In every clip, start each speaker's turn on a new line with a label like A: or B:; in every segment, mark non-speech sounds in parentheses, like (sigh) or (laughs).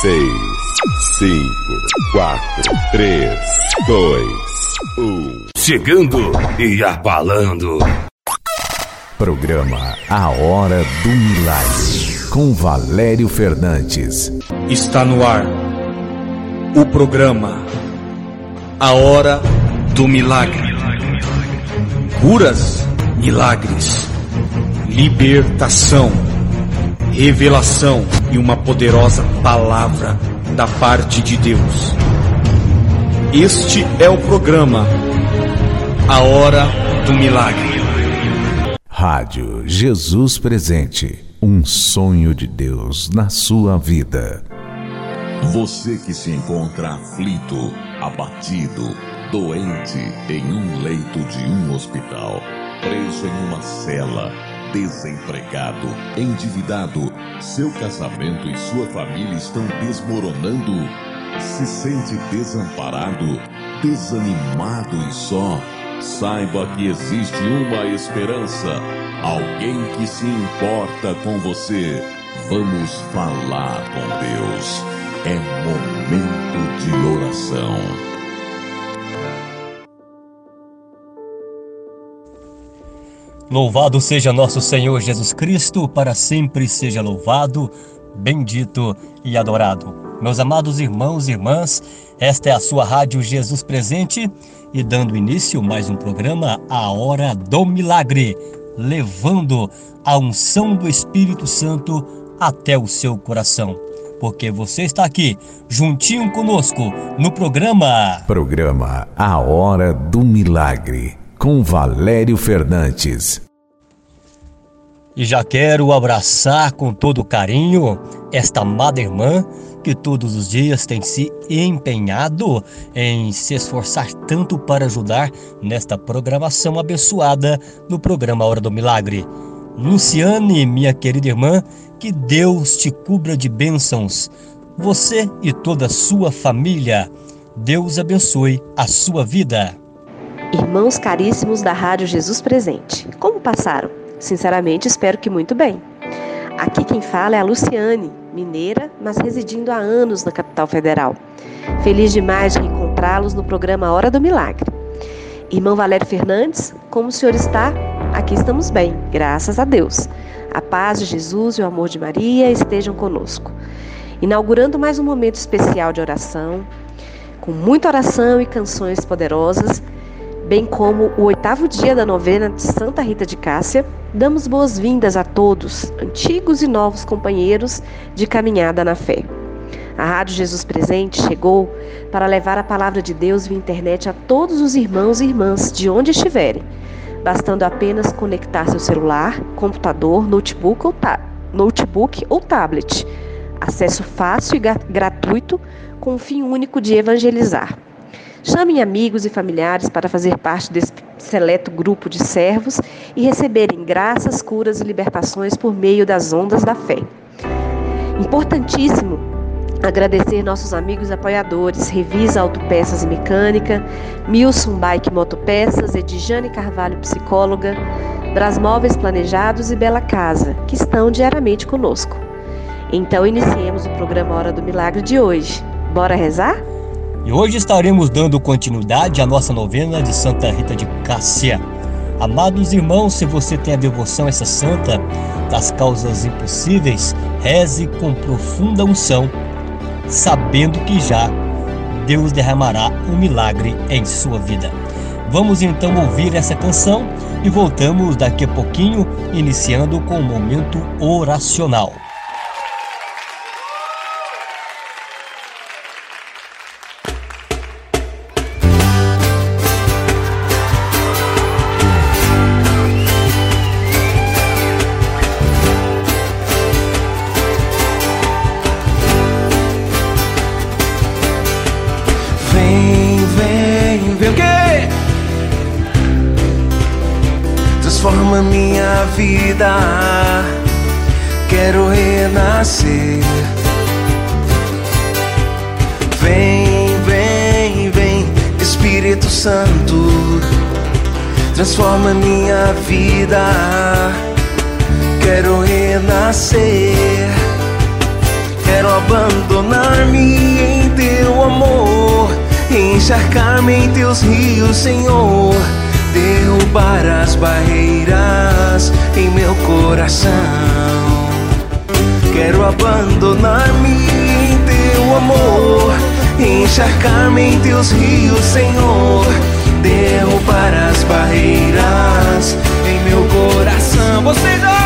A: seis, cinco, quatro, três, dois, um.
B: Chegando e abalando.
C: Programa A Hora do Milagre, com Valério Fernandes.
D: Está no ar o programa A Hora do Milagre. Curas, milagres, libertação, revelação e uma poderosa palavra da parte de Deus. Este é o programa A Hora do Milagre.
C: Rádio Jesus Presente. Um sonho de Deus na sua vida.
E: Você que se encontra aflito, abatido, doente em um leito de um hospital, preso em uma cela, desempregado, endividado, seu casamento e sua família estão desmoronando, se sente desamparado, desanimado e só. Saiba que existe uma esperança, alguém que se importa com você. Vamos falar com Deus. É momento de oração.
F: Louvado seja nosso Senhor Jesus Cristo, para sempre seja louvado, bendito e adorado. Meus amados irmãos e irmãs, esta é a sua Rádio Jesus Presente e dando início mais um programa A Hora do Milagre, levando a unção do Espírito Santo até o seu coração. Porque você está aqui, juntinho conosco, no programa.
C: Programa A Hora do Milagre, com Valério Fernandes.
F: E já quero abraçar com todo carinho esta amada irmã que todos os dias tem se empenhado em se esforçar tanto para ajudar nesta programação abençoada no programa Hora do Milagre. Luciane, minha querida irmã, que Deus te cubra de bênçãos, você e toda a sua família. Deus abençoe a sua vida.
G: Irmãos caríssimos da Rádio Jesus Presente, como passaram? Sinceramente, espero que muito bem. Aqui quem fala é a Luciane, mineira, mas residindo há anos na capital federal. Feliz demais de encontrá-los no programa Hora do Milagre. Irmão Valério Fernandes, como o senhor está? Aqui estamos bem, graças a Deus. A paz de Jesus e o amor de Maria estejam conosco. Inaugurando mais um momento especial de oração, com muita oração e canções poderosas, bem como o oitavo dia da novena de Santa Rita de Cássia, damos boas-vindas a todos, antigos e novos companheiros de caminhada na fé. A Rádio Jesus Presente chegou para levar a palavra de Deus via internet a todos os irmãos e irmãs de onde estiverem, bastando apenas conectar seu celular, computador, notebook ou, notebook ou tablet. Acesso fácil e gratuito com o fim único de evangelizar. Chamem amigos e familiares para fazer parte desse seleto grupo de servos e receberem graças, curas e libertações por meio das ondas da fé. Importantíssimo agradecer nossos amigos apoiadores, Revisa Autopeças e Mecânica, Milson Bike Motopeças, Edjane Carvalho Psicóloga, Brasmóveis Planejados e Bela Casa, que estão diariamente conosco. Então iniciemos o programa Hora do Milagre de hoje. Bora rezar?
F: E hoje estaremos dando continuidade à nossa novena de Santa Rita de Cássia. Amados irmãos, se você tem a devoção a essa santa das causas impossíveis, reze com profunda unção, sabendo que já Deus derramará um milagre em sua vida. Vamos então ouvir essa canção e voltamos daqui a pouquinho, iniciando com o momento oracional.
H: Vida, quero abandonar-me em teu amor, encharcar-me em teus rios, Senhor. Derrubar as barreiras em meu coração. Quero abandonar-me em teu amor, encharcar-me em teus rios, Senhor. Derrubar as barreiras em meu coração. Vocês, ó!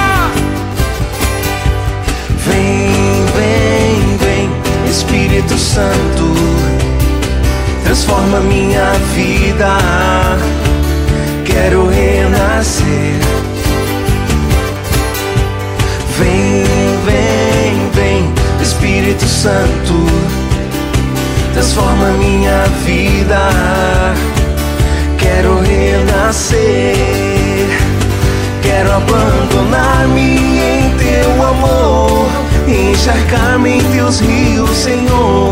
H: Espírito Santo, transforma minha vida. Quero renascer. Vem, vem, vem, Espírito Santo, transforma minha vida. Quero renascer. Quero abandonar-me em teu amor, encharcar-me em teus rios, Senhor.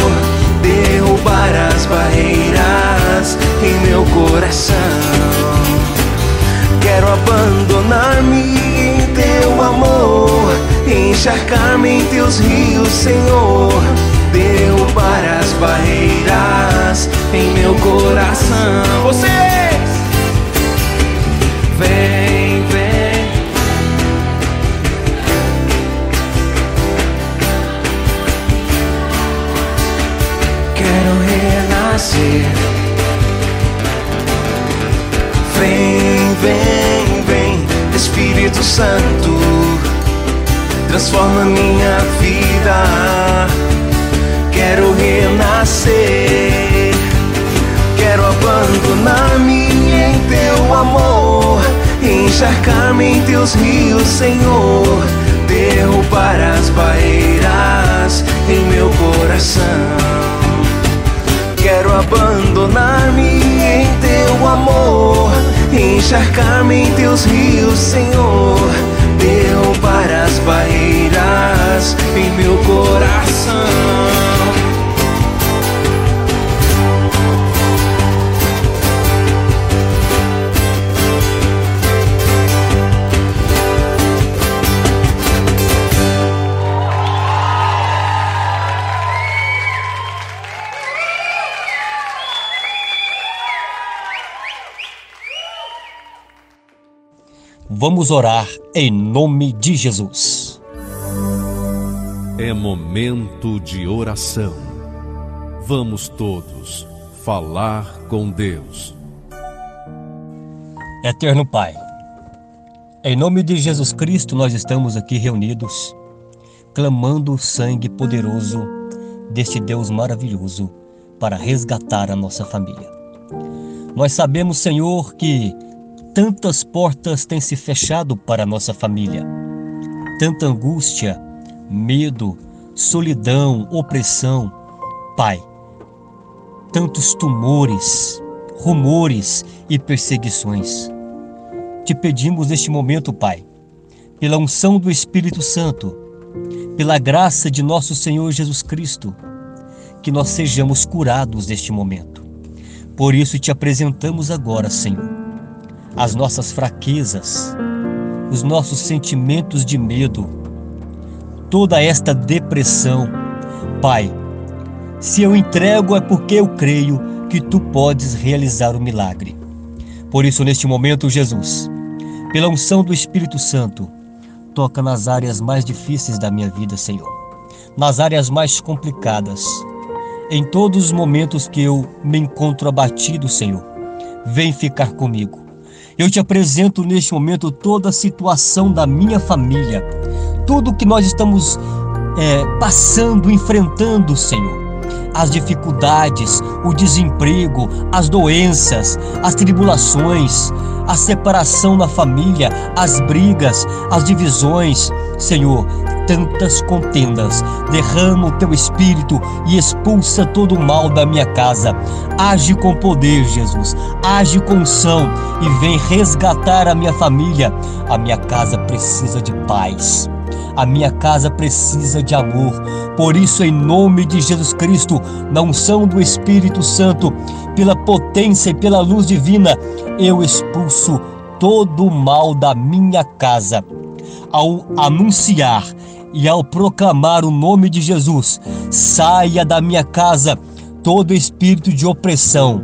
H: Derrubar as barreiras em meu coração. Quero abandonar-me em teu amor, encharcar-me em teus rios, Senhor. Derrubar as barreiras em meu coração. Vocês, vem. Renascer. Vem, vem, vem, Espírito Santo, transforma minha vida. Quero renascer, quero abandonar-me em teu amor, encharcar-me em teus rios, Senhor, derrubar as barreiras em meu coração. Quero abandonar-me em teu amor, encharcar-me em teus rios, Senhor, derrubar as barreiras em meu coração.
F: Vamos orar em nome de Jesus.
C: É momento de oração. Vamos todos falar com Deus.
F: Eterno Pai, em nome de Jesus Cristo nós estamos aqui reunidos, clamando o sangue poderoso deste Deus maravilhoso para resgatar a nossa família. Nós sabemos, Senhor, que tantas portas têm se fechado para nossa família, tanta angústia, medo, solidão, opressão. Pai, tantos tumores, rumores e perseguições. Te pedimos neste momento, Pai, pela unção do Espírito Santo, pela graça de nosso Senhor Jesus Cristo, que nós sejamos curados neste momento. Por isso te apresentamos agora, Senhor, as nossas fraquezas, os nossos sentimentos de medo, toda esta depressão. Pai, se eu entrego é porque eu creio que tu podes realizar o milagre. Por isso, neste momento, Jesus, pela unção do Espírito Santo, toca nas áreas mais difíceis da minha vida, Senhor, nas áreas mais complicadas, em todos os momentos que eu me encontro abatido, Senhor, vem ficar comigo. Eu te apresento neste momento toda a situação da minha família, tudo que nós estamos é, passando, enfrentando, Senhor as dificuldades, o desemprego, as doenças, as tribulações, a separação na família, as brigas, as divisões. Senhor, tantas contendas. Derrama o teu espírito e expulsa todo o mal da minha casa. Age com poder, Jesus. Age com unção e vem resgatar a minha família. A minha casa precisa de paz. A minha casa precisa de amor. Por isso, em nome de Jesus Cristo, na unção do Espírito Santo, pela potência e pela luz divina, eu expulso todo o mal da minha casa. Ao anunciar e ao proclamar o nome de Jesus, saia da minha casa todo espírito de opressão,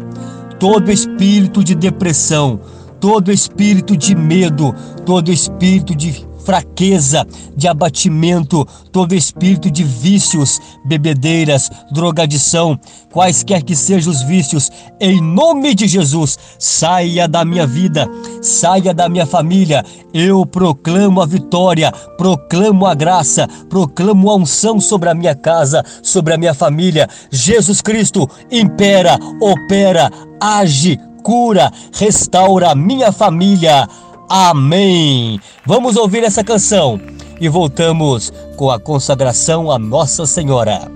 F: todo espírito de depressão, todo espírito de medo, todo espírito de fraqueza, de abatimento, todo espírito de vícios, bebedeiras, drogadição, quaisquer que sejam os vícios, em nome de Jesus, saia da minha vida, saia da minha família. Eu proclamo a vitória, proclamo a graça, proclamo a unção sobre a minha casa, sobre a minha família. Jesus Cristo impera, opera, age, cura, restaura a minha família. Amém. Vamos ouvir essa canção e voltamos com a consagração a Nossa Senhora.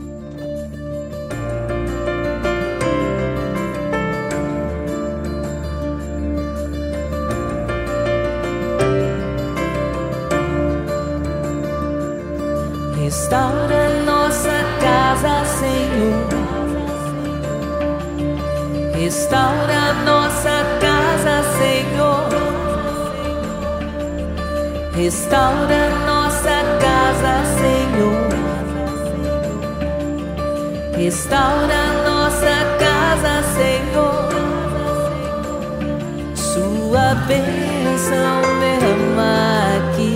I: Restaura nossa casa, Senhor. Restaura Restaura nossa casa, Senhor. Restaura nossa casa, Senhor. Sua bênção derrama aqui.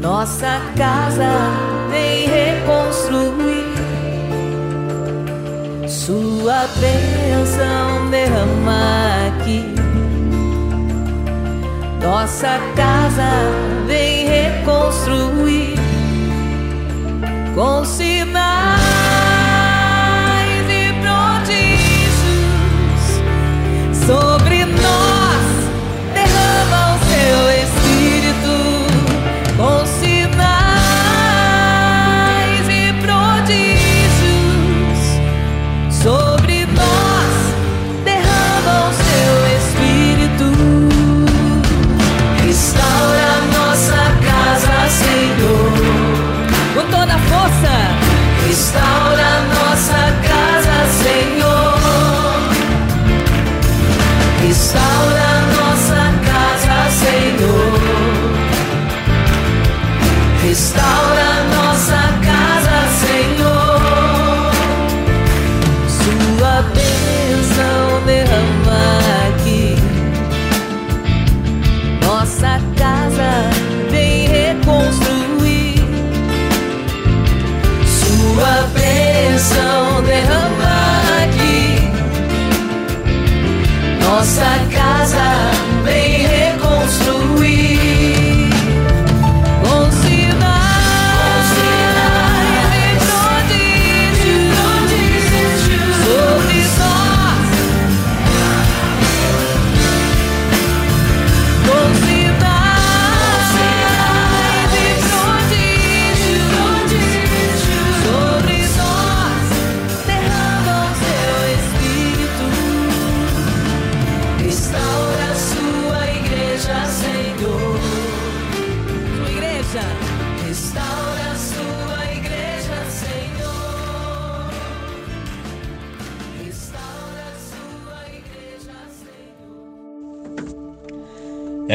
I: Nossa casa vem reconstruir. Sua bênção derrama aqui. Nossa casa vem reconstruir com sinais e prodígios sobre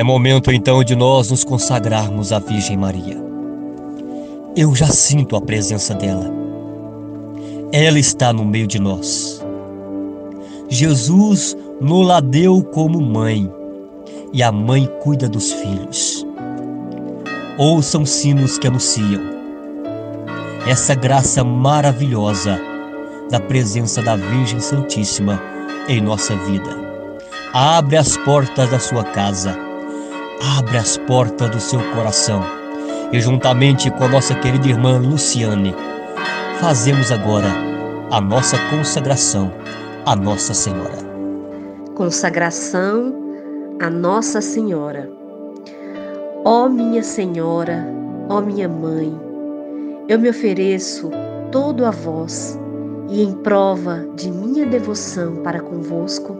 F: É momento então de nós nos consagrarmos à Virgem Maria. Eu já sinto a presença dela. Ela está no meio de nós. Jesus nos la deu como mãe, e a mãe cuida dos filhos. Ouçam sinos que anunciam essa graça maravilhosa da presença da Virgem Santíssima em nossa vida. Abre as portas da sua casa, abre as portas do seu coração e, juntamente com a nossa querida irmã Luciane, fazemos agora a nossa consagração à Nossa Senhora.
G: Consagração a Nossa Senhora. Ó minha Senhora, ó minha Mãe, eu me ofereço todo a vós e em prova de minha devoção para convosco,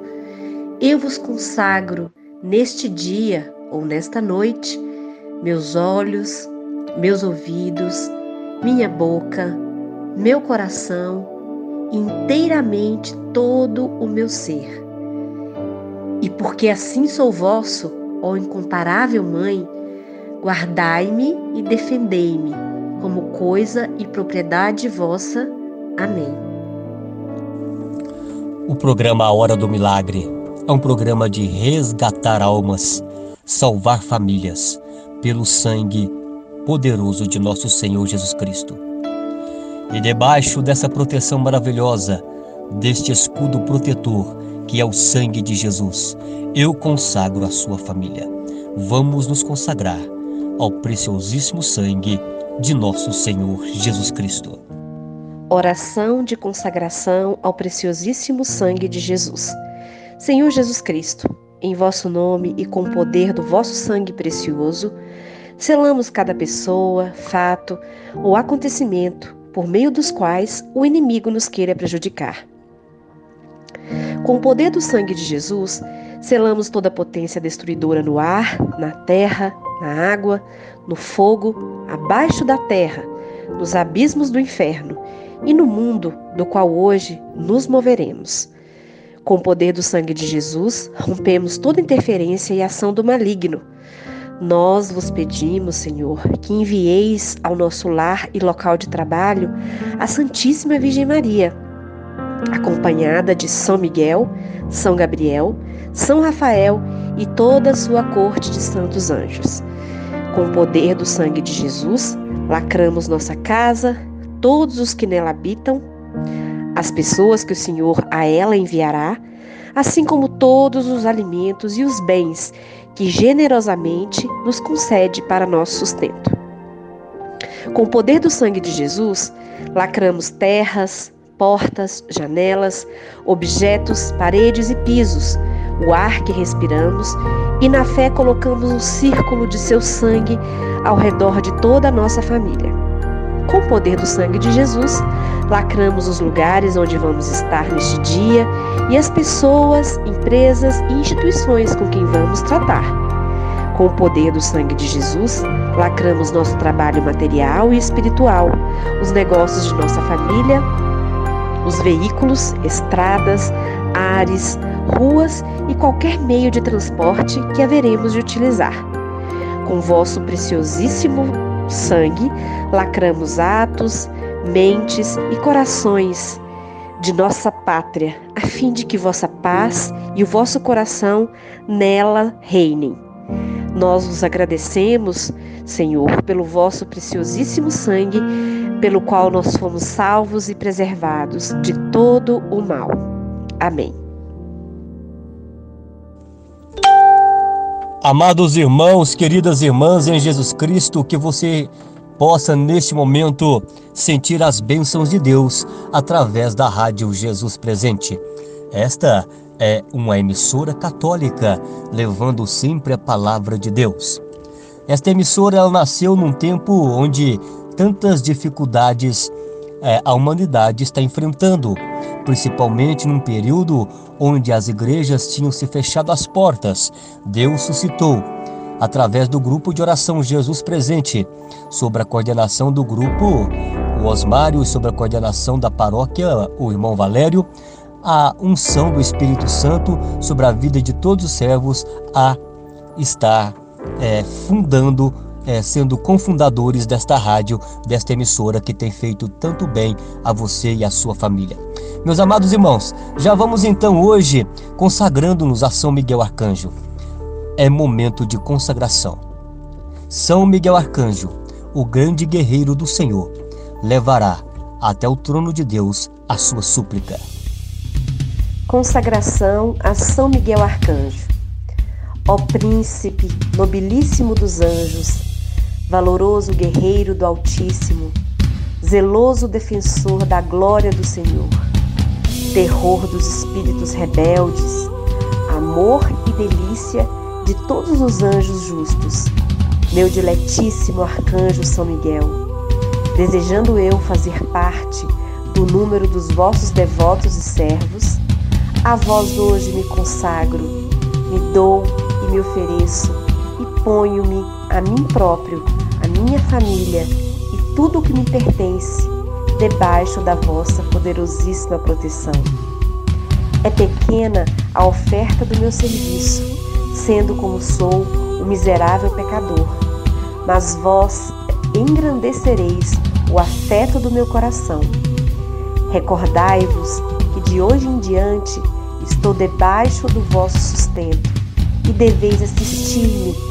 G: eu vos consagro neste dia ou nesta noite meus olhos, meus ouvidos, minha boca, meu coração, inteiramente todo o meu ser. E porque assim sou vosso, ó incomparável Mãe, Guardai-me e defendei-me, como coisa e propriedade vossa. Amém.
F: O programa A Hora do Milagre é um programa de resgatar almas, salvar famílias, pelo sangue poderoso de nosso Senhor Jesus Cristo. E debaixo dessa proteção maravilhosa, deste escudo protetor que é o sangue de Jesus, eu consagro a sua família. Vamos nos consagrar ao preciosíssimo sangue de nosso Senhor Jesus Cristo.
G: Oração de consagração ao preciosíssimo sangue de Jesus. Senhor Jesus Cristo, em vosso nome e com o poder do vosso sangue precioso, selamos cada pessoa, fato ou acontecimento por meio dos quais o inimigo nos queira prejudicar. Com o poder do sangue de Jesus, selamos toda a potência destruidora no ar, na terra, na água, no fogo, abaixo da terra, nos abismos do inferno e no mundo do qual hoje nos moveremos. Com o poder do sangue de Jesus, rompemos toda interferência e ação do maligno. Nós vos pedimos, Senhor, que envieis ao nosso lar e local de trabalho a Santíssima Virgem Maria, acompanhada de São Miguel, São Gabriel, São Rafael e toda a sua corte de santos anjos. Com o poder do sangue de Jesus, lacramos nossa casa, todos os que nela habitam, as pessoas que o Senhor a ela enviará, assim como todos os alimentos e os bens que generosamente nos concede para nosso sustento. Com o poder do sangue de Jesus, lacramos terras, portas, janelas, objetos, paredes e pisos, o ar que respiramos, e na fé colocamos um círculo de seu sangue ao redor de toda a nossa família. Com o poder do sangue de Jesus, lacramos os lugares onde vamos estar neste dia e as pessoas, empresas e instituições com quem vamos tratar. Com o poder do sangue de Jesus, lacramos nosso trabalho material e espiritual, os negócios de nossa família, os veículos, estradas, ares, ruas e qualquer meio de transporte que haveremos de utilizar. Com vosso preciosíssimo sangue, lacramos atos, mentes e corações de nossa pátria, a fim de que vossa paz e o vosso coração nela reinem. Nós vos agradecemos, Senhor, pelo vosso preciosíssimo sangue, pelo qual nós fomos salvos e preservados de todo o mal. Amém.
F: Amados irmãos, queridas irmãs em Jesus Cristo, que você possa neste momento sentir as bênçãos de Deus através da Rádio Jesus Presente. Esta é uma emissora católica, levando sempre a palavra de Deus. Esta emissora nasceu num tempo onde tantas dificuldades é, a humanidade está enfrentando, principalmente num período onde as igrejas tinham se fechado as portas. Deus suscitou, através do grupo de oração Jesus Presente, sob a coordenação do grupo o Osmário e sob a coordenação da paróquia o irmão Valério, a unção do Espírito Santo sobre a vida de todos os servos a estar é, fundando é, sendo confundadores desta rádio, desta emissora que tem feito tanto bem a você e a sua família. Meus amados irmãos, já vamos então hoje consagrando-nos a São Miguel Arcanjo. É momento de consagração. São Miguel Arcanjo, o grande guerreiro do Senhor, levará até o trono de Deus a sua súplica.
G: Consagração a São Miguel Arcanjo. Ó príncipe nobilíssimo dos anjos, valoroso guerreiro do Altíssimo, zeloso defensor da glória do Senhor, terror dos espíritos rebeldes, amor e delícia de todos os anjos justos, meu diletíssimo arcanjo São Miguel, desejando eu fazer parte do número dos vossos devotos e servos, a vós hoje me consagro, me dou e me ofereço e ponho-me a mim próprio a minha família e tudo o que me pertence debaixo da vossa poderosíssima proteção. É pequena a oferta do meu serviço, sendo como sou um miserável pecador, mas vós engrandecereis o afeto do meu coração. Recordai-vos que de hoje em diante estou debaixo do vosso sustento e deveis assistir-me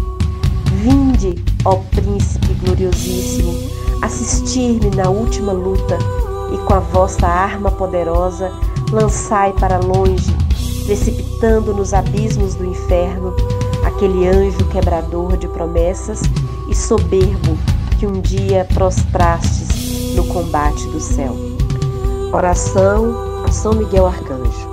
G: Vinde, ó Príncipe gloriosíssimo, assistir-me na última luta e com a vossa arma poderosa lançai para longe, precipitando nos abismos do inferno aquele anjo quebrador de promessas e soberbo que um dia prostrastes no combate do céu. Oração a São Miguel Arcanjo.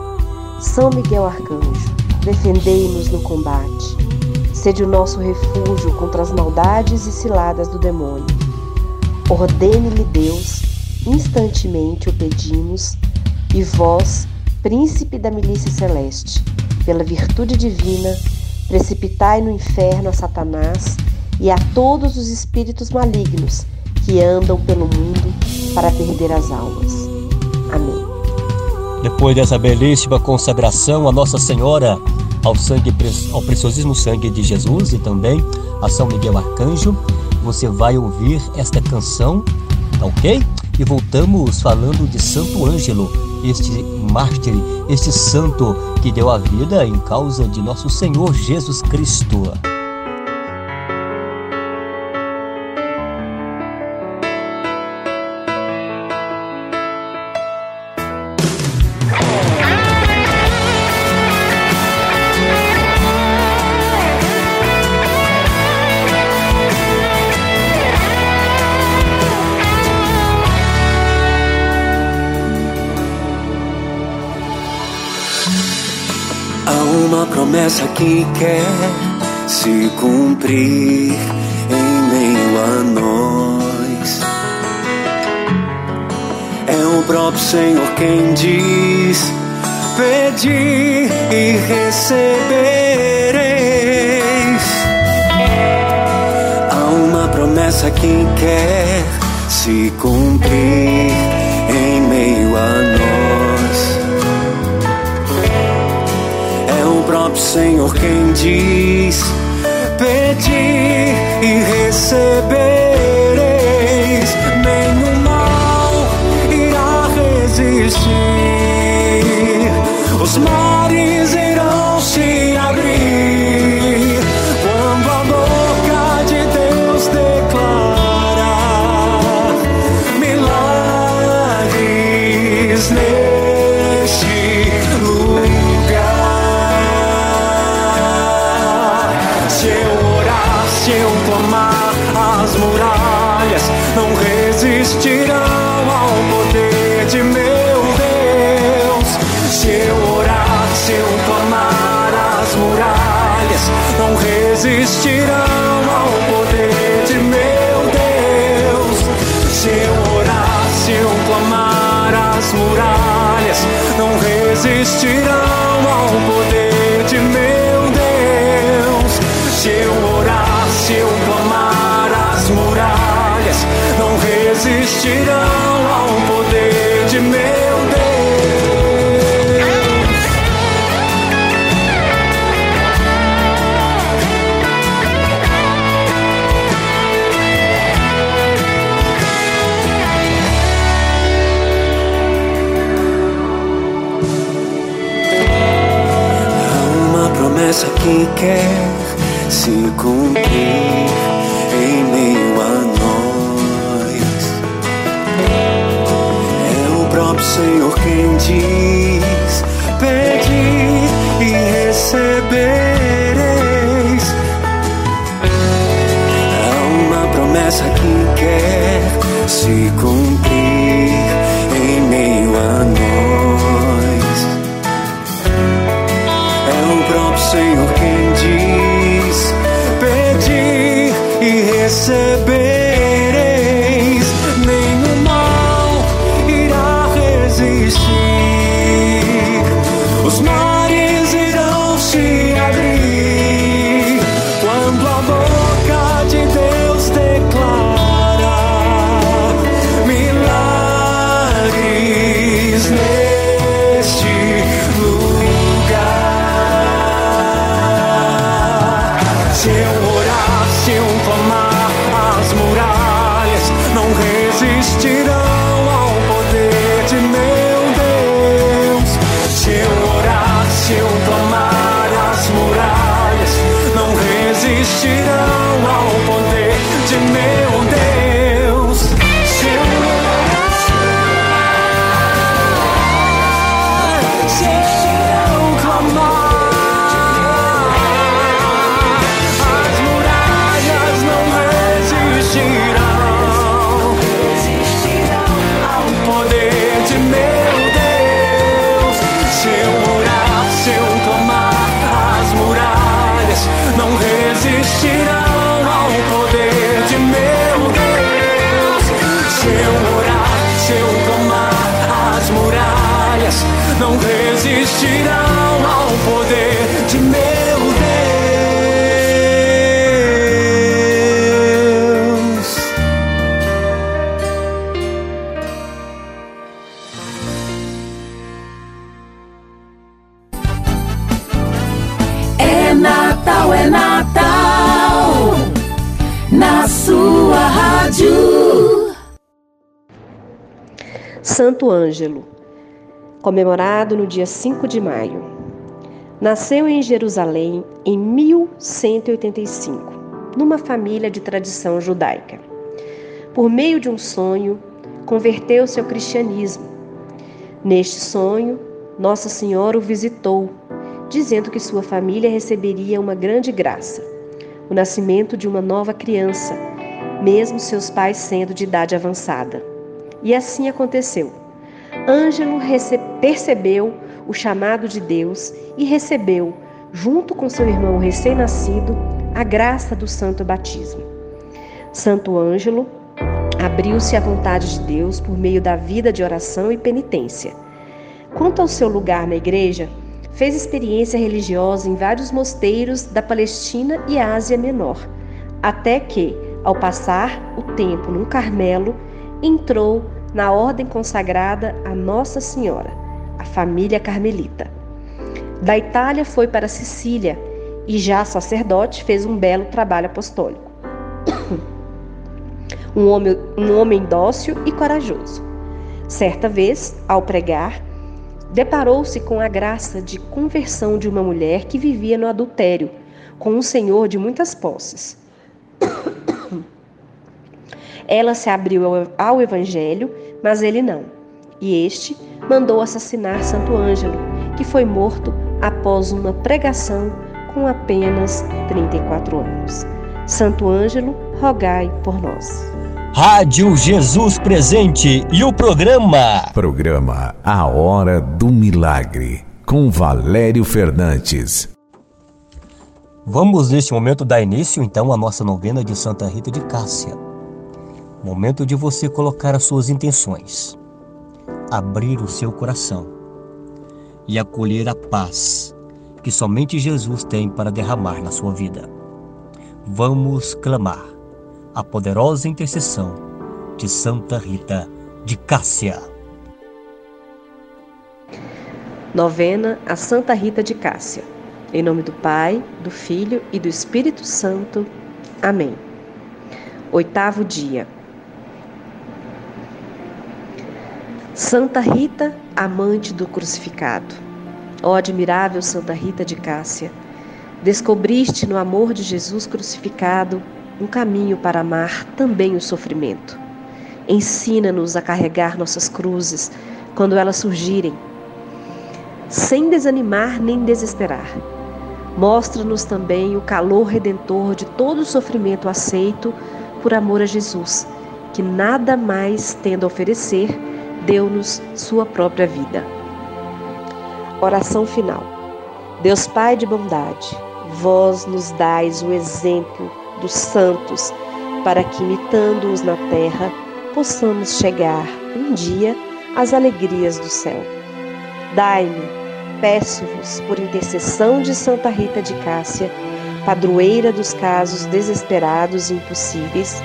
G: São Miguel Arcanjo, defendei-nos no combate. Sede o nosso refúgio contra as maldades e ciladas do demônio. Ordene-lhe Deus, instantemente o pedimos, e vós, príncipe da milícia celeste, pela virtude divina, precipitai no inferno a Satanás e a todos os espíritos malignos que andam pelo mundo para perder as almas. Amém.
F: Depois dessa belíssima consagração a Nossa Senhora, ao sangue ao preciosíssimo sangue de Jesus e também a São Miguel Arcanjo, você vai ouvir esta canção, tá ok? E voltamos falando de Santo Ângelo, este mártir, este santo que deu a vida em causa de nosso Senhor Jesus Cristo.
D: Promessa que quer se cumprir em meio a nós. É o próprio Senhor quem diz: Pedi e recebereis. Há uma promessa que quer se cumprir Senhor quem diz: Pedi e recebereis, resistirão ao poder de meu Deus. Se eu orar, se eu clamar, as muralhas não resistirão ao poder de meu Deus. Se eu orar, se eu clamar, as muralhas não resistirão ao poder de meu Deus. Se eu resistirão ao poder de meu Deus. Há uma promessa que quer se cumprir Senhor quem diz: Pedi e recebereis. Há uma promessa que quer se cumprir em meio a nós. É o próprio Senhor quem diz: Pedi e recebereis.
H: Muralhas não resistirão ao poder de meu Deus.
I: É Natal, é Natal. Na sua rádio.
G: Santo Ângelo, comemorado no dia 5 de maio. Nasceu em Jerusalém em 1185, numa família de tradição judaica. Por meio de um sonho, converteu-se ao cristianismo. Neste sonho, Nossa Senhora o visitou, dizendo que sua família receberia uma grande graça, o nascimento de uma nova criança, mesmo seus pais sendo de idade avançada. E assim aconteceu. Ângelo percebeu o chamado de Deus e recebeu, junto com seu irmão recém-nascido, a graça do santo batismo. Santo Ângelo abriu-se à vontade de Deus por meio da vida de oração e penitência. Quanto ao seu lugar na igreja, fez experiência religiosa em vários mosteiros da Palestina e Ásia Menor, até que, ao passar o tempo no Carmelo, entrou na ordem consagrada a Nossa Senhora, a família carmelita. Da Itália foi para Sicília e, já sacerdote, fez um belo trabalho apostólico. (coughs) Um homem, um homem dócil e corajoso. Certa vez, ao pregar, deparou-se com a graça de conversão de uma mulher que vivia no adultério com um senhor de muitas posses. (coughs) Ela se abriu ao- ao evangelho, mas ele não. E este mandou assassinar Santo Ângelo, que foi morto após uma pregação com apenas 34 anos. Santo Ângelo, rogai por nós.
F: Rádio Jesus Presente e o programa
C: Programa A Hora do Milagre, com Valério Fernandes.
F: Vamos neste momento dar início então à nossa novena de Santa Rita de Cássia. Momento de você colocar as suas intenções, abrir o seu coração e acolher a paz que somente Jesus tem para derramar na sua vida. Vamos clamar a poderosa intercessão de Santa Rita de Cássia.
G: Novena a Santa Rita de Cássia. Em nome do Pai, do Filho e do Espírito Santo. Amém. Oitavo dia. Santa Rita, amante do crucificado. Ó admirável Santa Rita de Cássia, descobriste no amor de Jesus crucificado um caminho para amar também o sofrimento. Ensina-nos a carregar nossas cruzes quando elas surgirem, sem desanimar nem desesperar. Mostra-nos também o calor redentor de todo o sofrimento aceito por amor a Jesus, que nada mais tendo a oferecer, deu-nos sua própria vida. Oração final. Deus Pai de bondade, vós nos dais o exemplo dos santos, para que, imitando-os na terra, possamos chegar um dia às alegrias do céu. Dai-me, peço-vos, por intercessão de Santa Rita de Cássia, padroeira dos casos desesperados e impossíveis,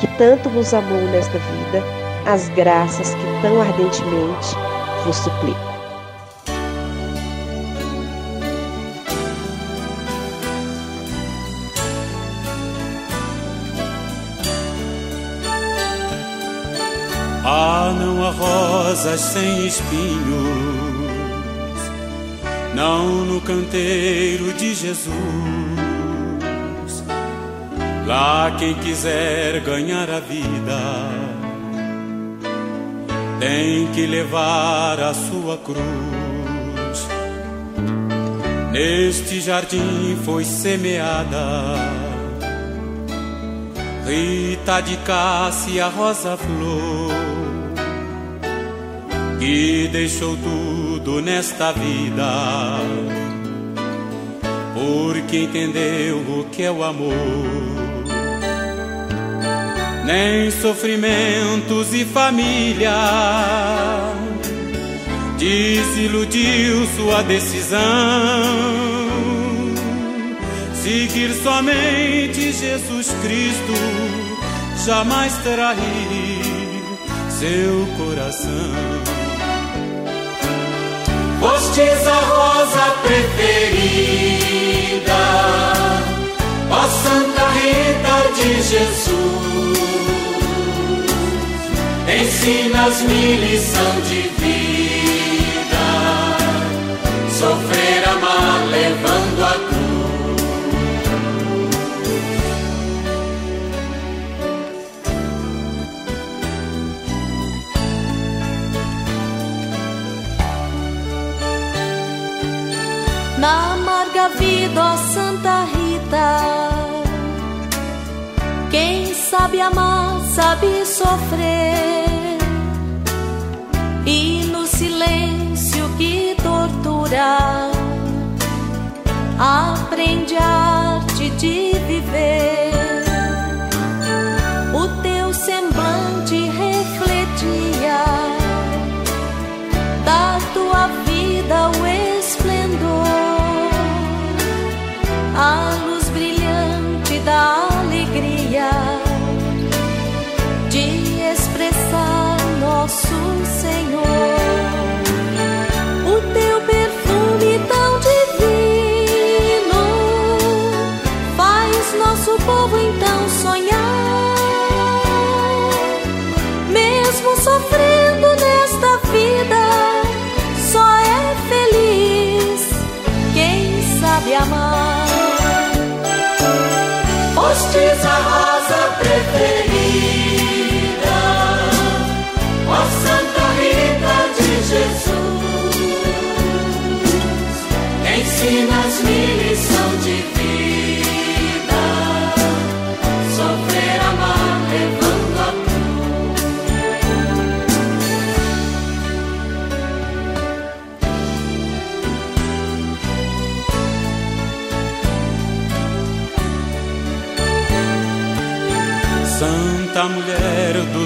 G: que tanto vos amou nesta vida, as graças que tão ardentemente vos suplico.
J: Ah, não há rosas sem espinhos, não no canteiro de Jesus. Lá quem quiser ganhar a vida tem que levar a sua cruz. Neste jardim foi semeada Rita de Cássia Rosa Flor, que deixou tudo nesta vida, porque entendeu o que é o amor. Nem sofrimentos e família. Desiludiu sua decisão. Seguir somente Jesus Cristo, jamais trair seu coração.
K: Fostes a rosa preferida, ó Santa Rita de Jesus. Ensinas-me lição de vida, sofrer, amar, levando a cruz.
I: na amarga vida, ó Santa Rita. Sabe amar, sabe sofrer, e no silêncio que tortura, aprende a arte de viver.
K: Fostes a rosa preferida, ó Santa Rita de Jesus. Ensinas-me lição de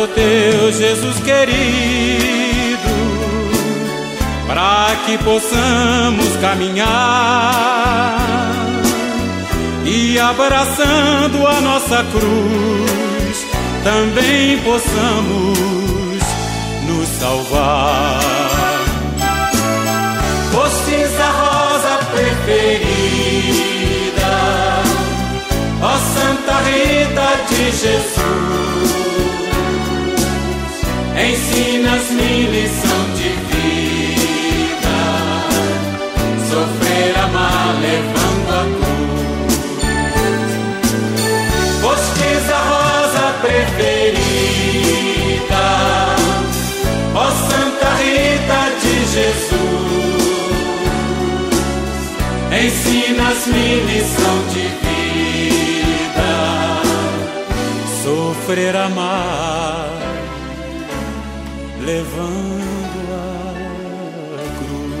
J: Ó teu Jesus querido, para que possamos caminhar e abraçando a nossa cruz, também possamos nos salvar.
K: Fostes a rosa preferida, ó Santa Rita de Jesus. Ensinas-me lição de vida, sofrer, amar, levando a cruz. Fostes a rosa preferida, ó Santa Rita de Jesus. Ensinas-me lição de vida,
J: sofrer, amar, levando a
F: cruz.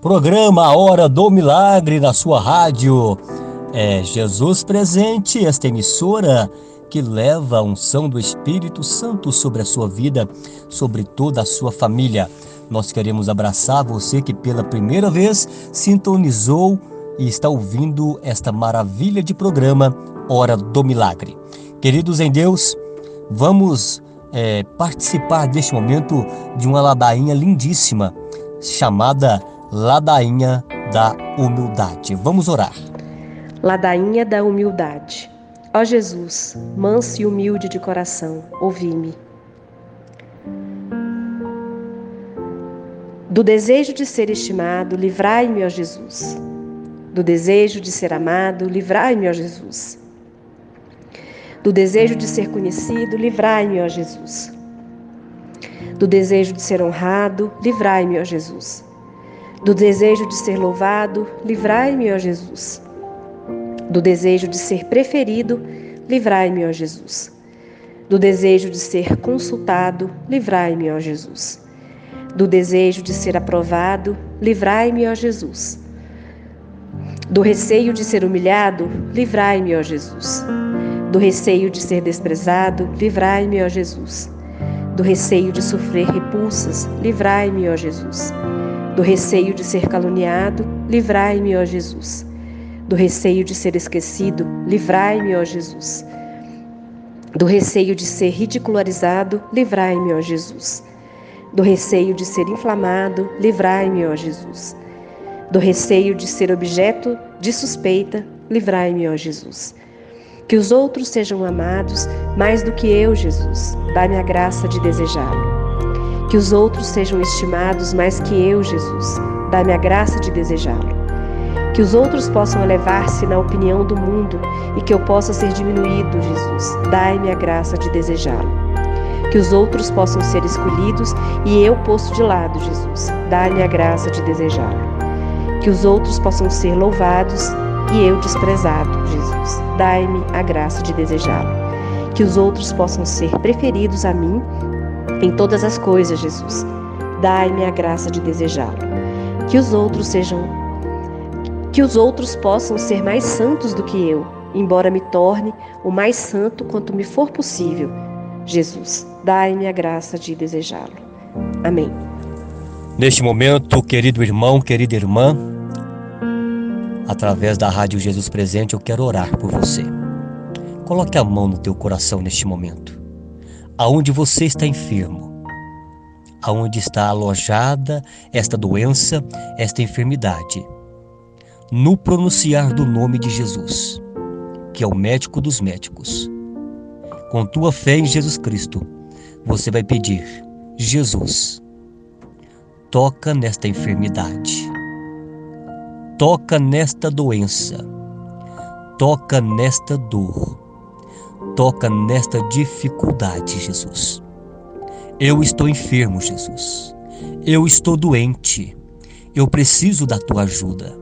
F: Programa Hora do Milagre na sua rádio. É Jesus presente, esta emissora que leva a unção do Espírito Santo sobre a sua vida, sobre toda a sua família. Nós queremos abraçar você que pela primeira vez sintonizou e está ouvindo esta maravilha de programa Hora do Milagre. Queridos em Deus, vamos é, participar deste momento de uma ladainha lindíssima chamada Ladainha da Humildade. Vamos orar.
G: Ladainha da Humildade. Ó Jesus, manso e humilde de coração, ouvi-me. Do desejo de ser estimado, livrai-me, ó Jesus. Do desejo de ser amado, livrai-me, ó Jesus. Do desejo de ser conhecido, livrai-me, ó Jesus. Do desejo de ser honrado, livrai-me, ó Jesus. Do desejo de ser louvado, livrai-me, ó Jesus. Do desejo de ser preferido, livrai-me, ó Jesus. Do desejo de ser consultado, livrai-me, ó Jesus. Do desejo de ser aprovado, livrai-me, ó Jesus. Do receio de ser humilhado, livrai-me, ó Jesus. Do receio de ser desprezado, livrai-me, ó Jesus. Do receio de sofrer repulsas, livrai-me, ó Jesus. Do receio de ser caluniado, livrai-me, ó Jesus. Do receio de ser esquecido, livrai-me, ó Jesus. Do receio de ser ridicularizado, livrai-me, ó Jesus. Do receio de ser inflamado, livrai-me, ó Jesus. Do receio de ser objeto de suspeita, livrai-me, ó Jesus. Que os outros sejam amados mais do que eu, Jesus. Dá-me a graça de desejá-lo. Que os outros sejam estimados mais que eu, Jesus. Dá-me a graça de desejá-lo. Que os outros possam elevar-se na opinião do mundo e que eu possa ser diminuído, Jesus. Dai-me a graça de desejá-lo. Que os outros possam ser escolhidos e eu posto de lado, Jesus. Dai-me a graça de desejá-lo. Que os outros possam ser louvados e eu desprezado, Jesus. Dai-me a graça de desejá-lo. Que os outros possam ser preferidos a mim em todas as coisas, Jesus. Dai-me a graça de desejá-lo. Que os outros sejam que os outros possam ser mais santos do que eu, embora me torne o mais santo quanto me for possível. Jesus, dai-me a graça de desejá-lo. Amém.
F: Neste momento, querido irmão, querida irmã, através da Rádio Jesus Presente, eu quero orar por você. Coloque a mão no teu coração neste momento. Aonde você está enfermo, aonde está alojada esta doença, esta enfermidade, no pronunciar do nome de Jesus, que é o médico dos médicos. Com tua fé em Jesus Cristo, você vai pedir: Jesus, toca nesta enfermidade, toca nesta doença, toca nesta dor, toca nesta dificuldade, Jesus. Eu estou enfermo, Jesus. Eu estou doente. Eu preciso da tua ajuda.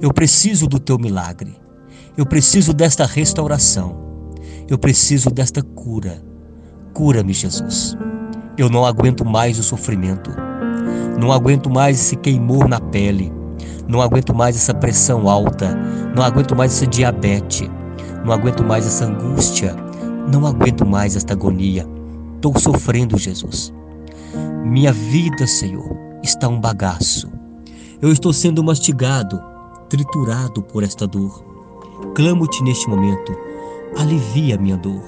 F: Eu preciso do teu milagre. Eu preciso desta restauração. Eu preciso desta cura. Cura-me, Jesus. Eu não aguento mais o sofrimento. Não aguento mais esse queimor na pele. Não aguento mais essa pressão alta. Não aguento mais essa diabetes. Não aguento mais essa angústia. Não aguento mais esta agonia. Estou sofrendo, Jesus. Minha vida, Senhor, está um bagaço. Eu estou sendo mastigado triturado por esta dor. Clamo-te neste momento, alivia minha dor,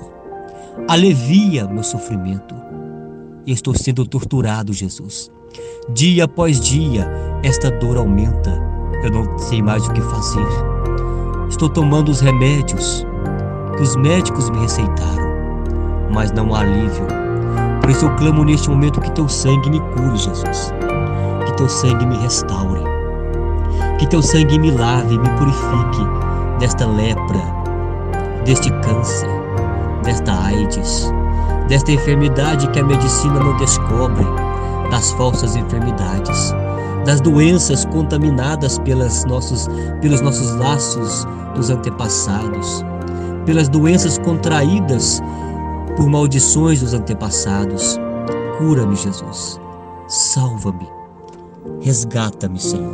F: alivia meu sofrimento. Estou sendo torturado, Jesus. Dia após dia, esta dor aumenta. Eu não sei mais o que fazer. Estou tomando os remédios que os médicos me receitaram, mas não há alívio. Por isso eu clamo neste momento que teu sangue me cure, Jesus. Que teu sangue me restaure que teu sangue me lave me purifique desta lepra, deste câncer, desta AIDS, desta enfermidade que a medicina não descobre, das falsas enfermidades, das doenças contaminadas pelas nossos, pelos nossos laços dos antepassados, pelas doenças contraídas por maldições dos antepassados. Cura-me, Jesus. Salva-me. Resgata-me, Senhor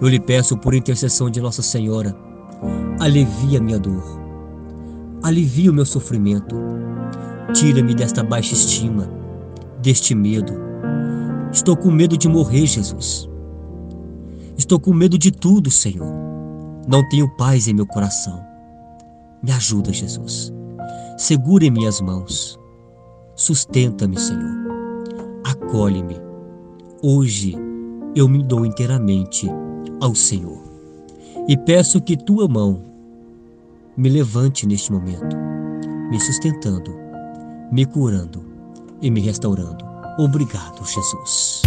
F: Eu lhe peço por intercessão de Nossa Senhora, alivia minha dor, alivia o meu sofrimento, tira-me desta baixa estima, deste medo. Estou com medo de morrer, Jesus. Estou com medo de tudo, Senhor. Não tenho paz em meu coração. Me ajuda, Jesus. Segura em minhas mãos. Sustenta-me, Senhor. Acolhe-me. Hoje eu me dou inteiramente ao Senhor. E peço que tua mão me levante neste momento, me sustentando, me curando e me restaurando. Obrigado, Jesus.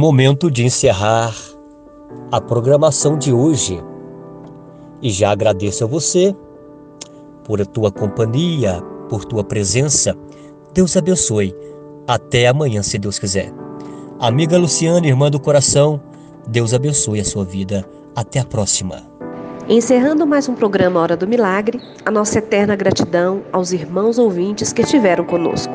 F: Momento de encerrar a programação de hoje. E já agradeço a você por tua companhia, por tua presença. Deus abençoe. Até amanhã, se Deus quiser. Amiga Luciana, irmã do coração, Deus abençoe a sua vida. Até a próxima.
G: Encerrando mais um programa Hora do Milagre, a nossa eterna gratidão aos irmãos ouvintes que estiveram conosco.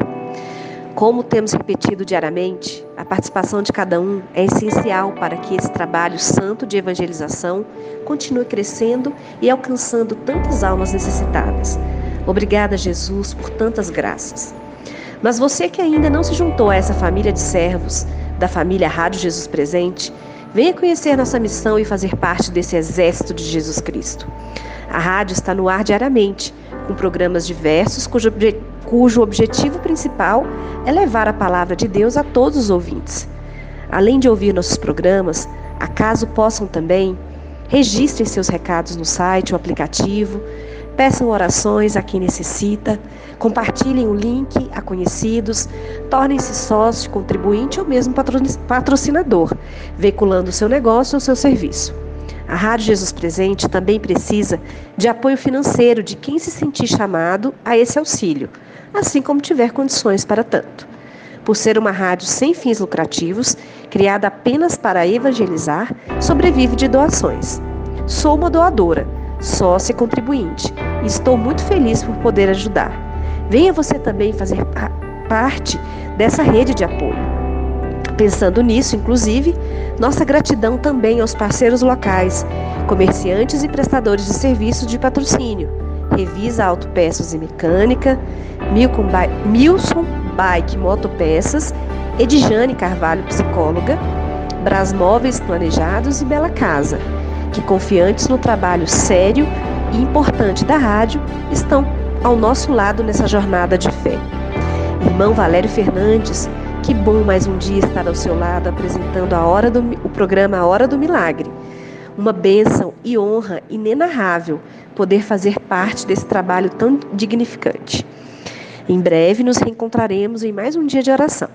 G: Como temos repetido diariamente, a participação de cada um é essencial para que esse trabalho santo de evangelização continue crescendo e alcançando tantas almas necessitadas. Obrigada, Jesus, por tantas graças. Mas você que ainda não se juntou a essa família de servos da família Rádio Jesus Presente, venha conhecer nossa missão e fazer parte desse exército de Jesus Cristo. A rádio está no ar diariamente, com programas diversos cujo, obje cujo objetivo principal é levar a palavra de Deus a todos os ouvintes. Além de ouvir nossos programas, acaso possam também, registrem seus recados no site ou aplicativo, peçam orações a quem necessita, compartilhem o link a conhecidos, tornem-se sócio, contribuinte ou mesmo patrocinador, veiculando o seu negócio ou seu serviço. A Rádio Jesus Presente também precisa de apoio financeiro de quem se sentir chamado a esse auxílio, assim como tiver condições para tanto. Por ser uma rádio sem fins lucrativos, criada apenas para evangelizar, sobrevive de doações. Sou uma doadora, sócia e contribuinte, e estou muito feliz por poder ajudar. Venha você também fazer parte dessa rede de apoio. Pensando nisso, inclusive, nossa gratidão também aos parceiros locais, comerciantes e prestadores de serviços de patrocínio, Revisa Autopeças e Mecânica, Milson Bike Motopeças, Edjane Carvalho Psicóloga, Brasmóveis Planejados e Bela Casa, que confiantes no trabalho sério e importante da rádio, estão ao nosso lado nessa jornada de fé. Irmão Valério Fernandes, que bom mais um dia estar ao seu lado apresentando a hora do, o programa A Hora do Milagre. Uma bênção e honra inenarrável poder fazer parte desse trabalho tão dignificante. Em breve nos reencontraremos em mais um dia de oração.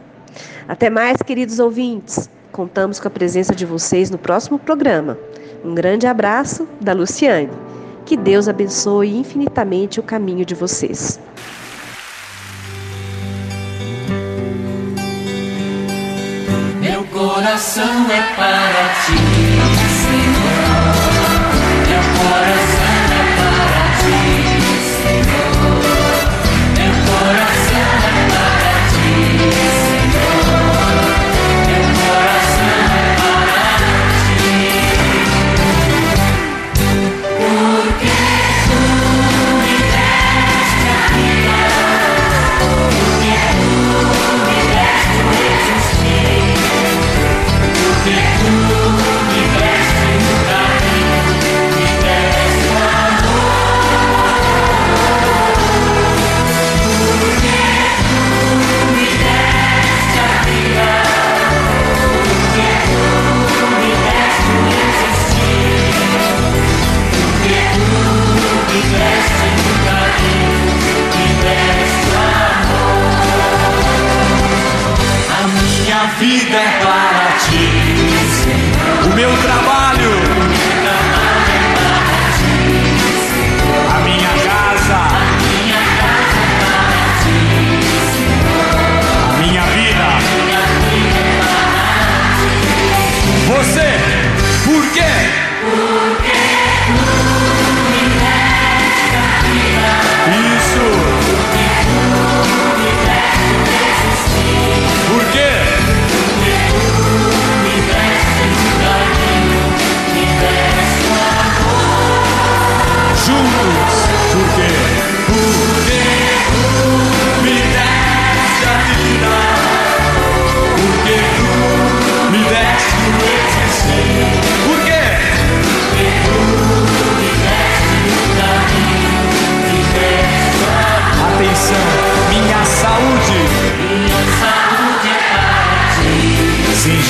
G: Até mais, queridos ouvintes. Contamos com a presença de vocês no próximo programa. Um grande abraço da Luciane. Que Deus abençoe infinitamente o caminho de vocês.
L: Meu coração é para ti, vida é para ti, Senhor.
D: O meu trabalho,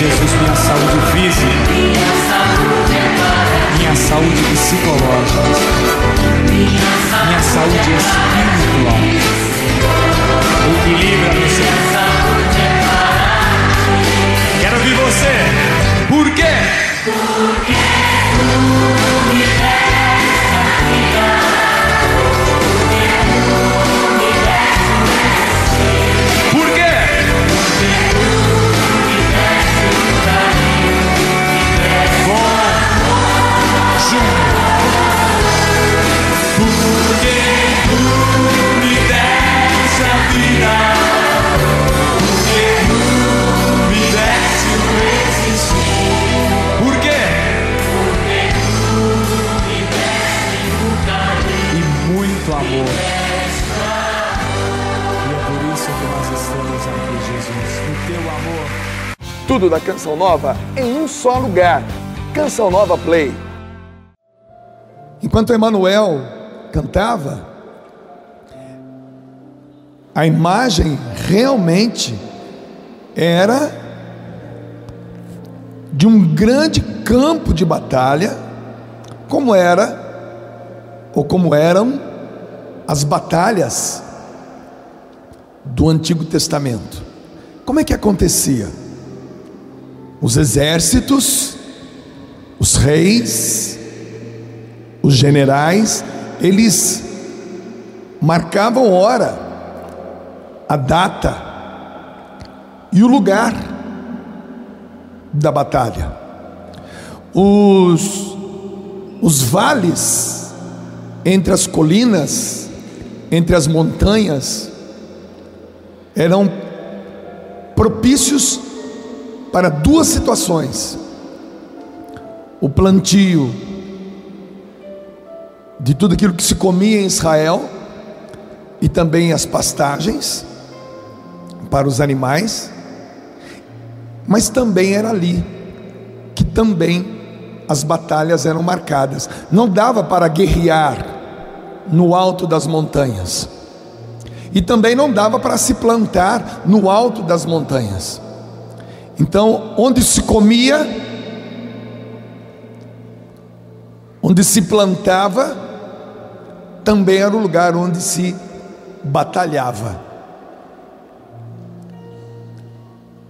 D: Jesus, minha saúde física, minha saúde, psicológica, minha saúde espiritual. O que livra você. Quero ouvir você. Por quê? Porque tu
M: Tudo da Canção Nova em um só lugar. Canção Nova Play. Enquanto Emanuel cantava, a imagem realmente era de um grande campo de batalha, como era ou como eram as batalhas do Antigo Testamento. Como é que acontecia? Os exércitos, os reis, os generais, eles marcavam hora, a data e o lugar da batalha. Os, os vales entre as colinas, entre as montanhas, eram propícios para duas situações: o plantio de tudo aquilo que se comia em Israel e também as pastagens para os animais, mas também era ali que também as batalhas eram marcadas. Não dava para guerrear no alto das montanhas. E também não dava para se plantar no alto das montanhas. Então, onde se comia, onde se plantava, também era o lugar onde se batalhava.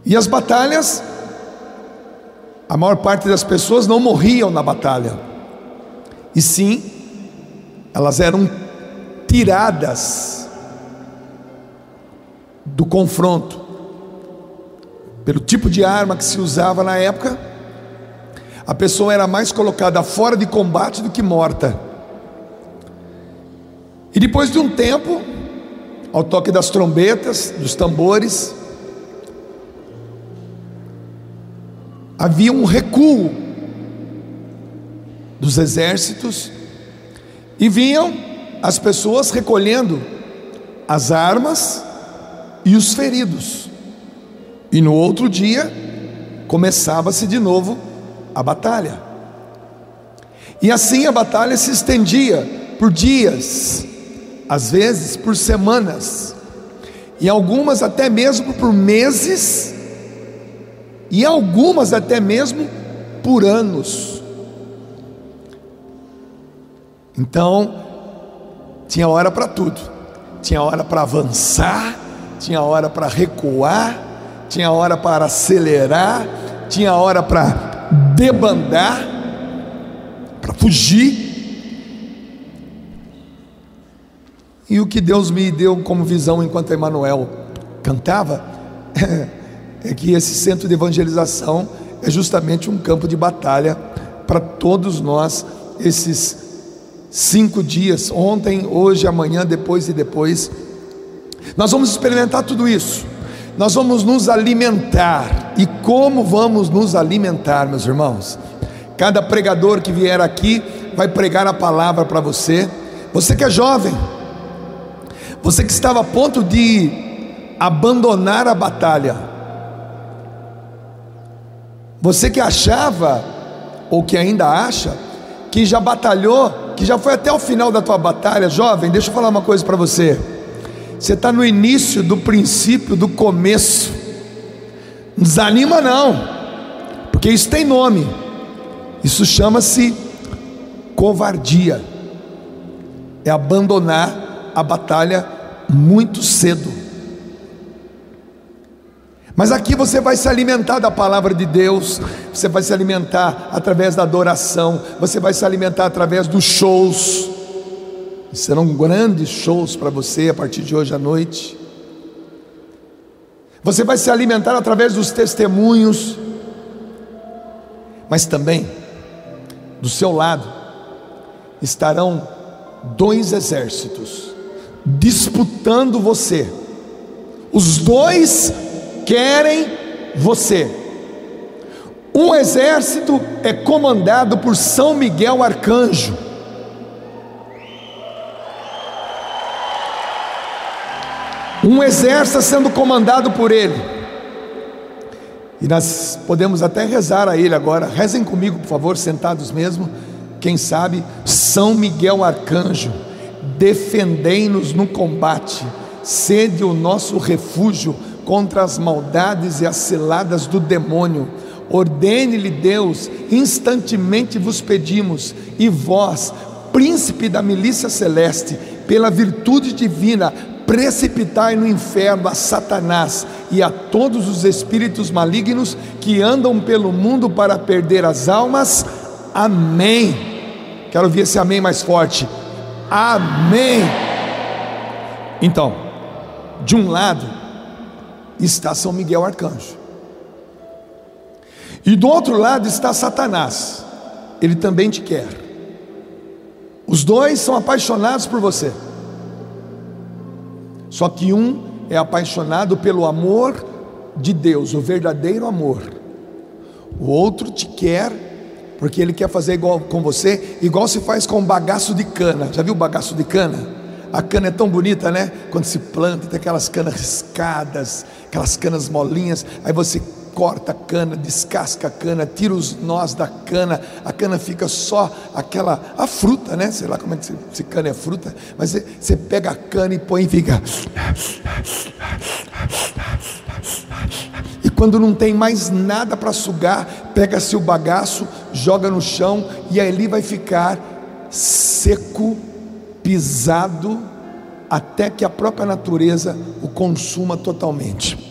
M: E as batalhas, a maior parte das pessoas não morriam na batalha, e sim, elas eram tiradas do confronto, pelo tipo de arma que se usava na época, a pessoa era mais colocada fora de combate do que morta. E depois de um tempo, ao toque das trombetas, dos tambores, havia um recuo dos exércitos e vinham as pessoas recolhendo as armas e os feridos. E no outro dia começava-se de novo a batalha. E assim a batalha se estendia por dias, às vezes por semanas, e algumas até mesmo por meses, e algumas até mesmo por anos. Então, tinha hora para tudo. Tinha hora para avançar, tinha hora para recuar, tinha hora para acelerar, tinha hora para debandar, para fugir. E o que Deus me deu como visão enquanto Emanuel cantava (laughs) é que esse centro de evangelização é justamente um campo de batalha para todos nós esses cinco dias, ontem, hoje, amanhã, depois e depois. Nós vamos experimentar tudo isso. Nós vamos nos alimentar. E como vamos nos alimentar, meus irmãos? Cada pregador que vier aqui vai pregar a palavra para você. Você que é jovem, você que estava a ponto de abandonar a batalha, você que achava, ou que ainda acha, que já batalhou, que já foi até o final da tua batalha, jovem, deixa eu falar uma coisa para você. Você está no início do princípio, do começo. Não desanima não, porque isso tem nome. Isso chama-se covardia. É abandonar a batalha muito cedo. Mas aqui você vai se alimentar da palavra de Deus, você vai se alimentar através da adoração, você vai se alimentar através dos shows. Serão grandes shows para você a partir de hoje à noite. Você vai se alimentar através dos testemunhos, mas também do seu lado estarão dois exércitos disputando você. Os dois querem você. Um exército é comandado por São Miguel Arcanjo. Um exército sendo comandado por ele. E nós podemos até rezar a ele agora. Rezem comigo, por favor, sentados mesmo. Quem sabe, São Miguel Arcanjo, defendei-nos no combate, sede o nosso refúgio contra as maldades e as ciladas do demônio. Ordene-lhe Deus, instantemente vos pedimos, e vós, príncipe da milícia celeste, pela virtude divina, precipitai no inferno a Satanás e a todos os espíritos malignos que andam pelo mundo para perder as almas. Amém. Quero ouvir esse amém mais forte. Amém. Então, de um lado está São Miguel Arcanjo, e do outro lado está Satanás, ele também te quer. Os dois são apaixonados por você. Só que um é apaixonado pelo amor de Deus, o verdadeiro amor. O outro te quer porque ele quer fazer igual com você, igual se faz com um bagaço de cana. Já viu o bagaço de cana? A cana é tão bonita, né? Quando se planta, tem aquelas canas riscadas, aquelas canas molinhas, aí você corta a cana, descasca a cana, tira os nós da cana, a cana fica só aquela, a fruta, né? Sei lá como é que se, se cana é fruta, mas você, você pega a cana e põe e fica. E quando não tem mais nada para sugar, pega-se o bagaço, joga no chão e ali vai ficar seco, pisado, até que a própria natureza o consuma totalmente.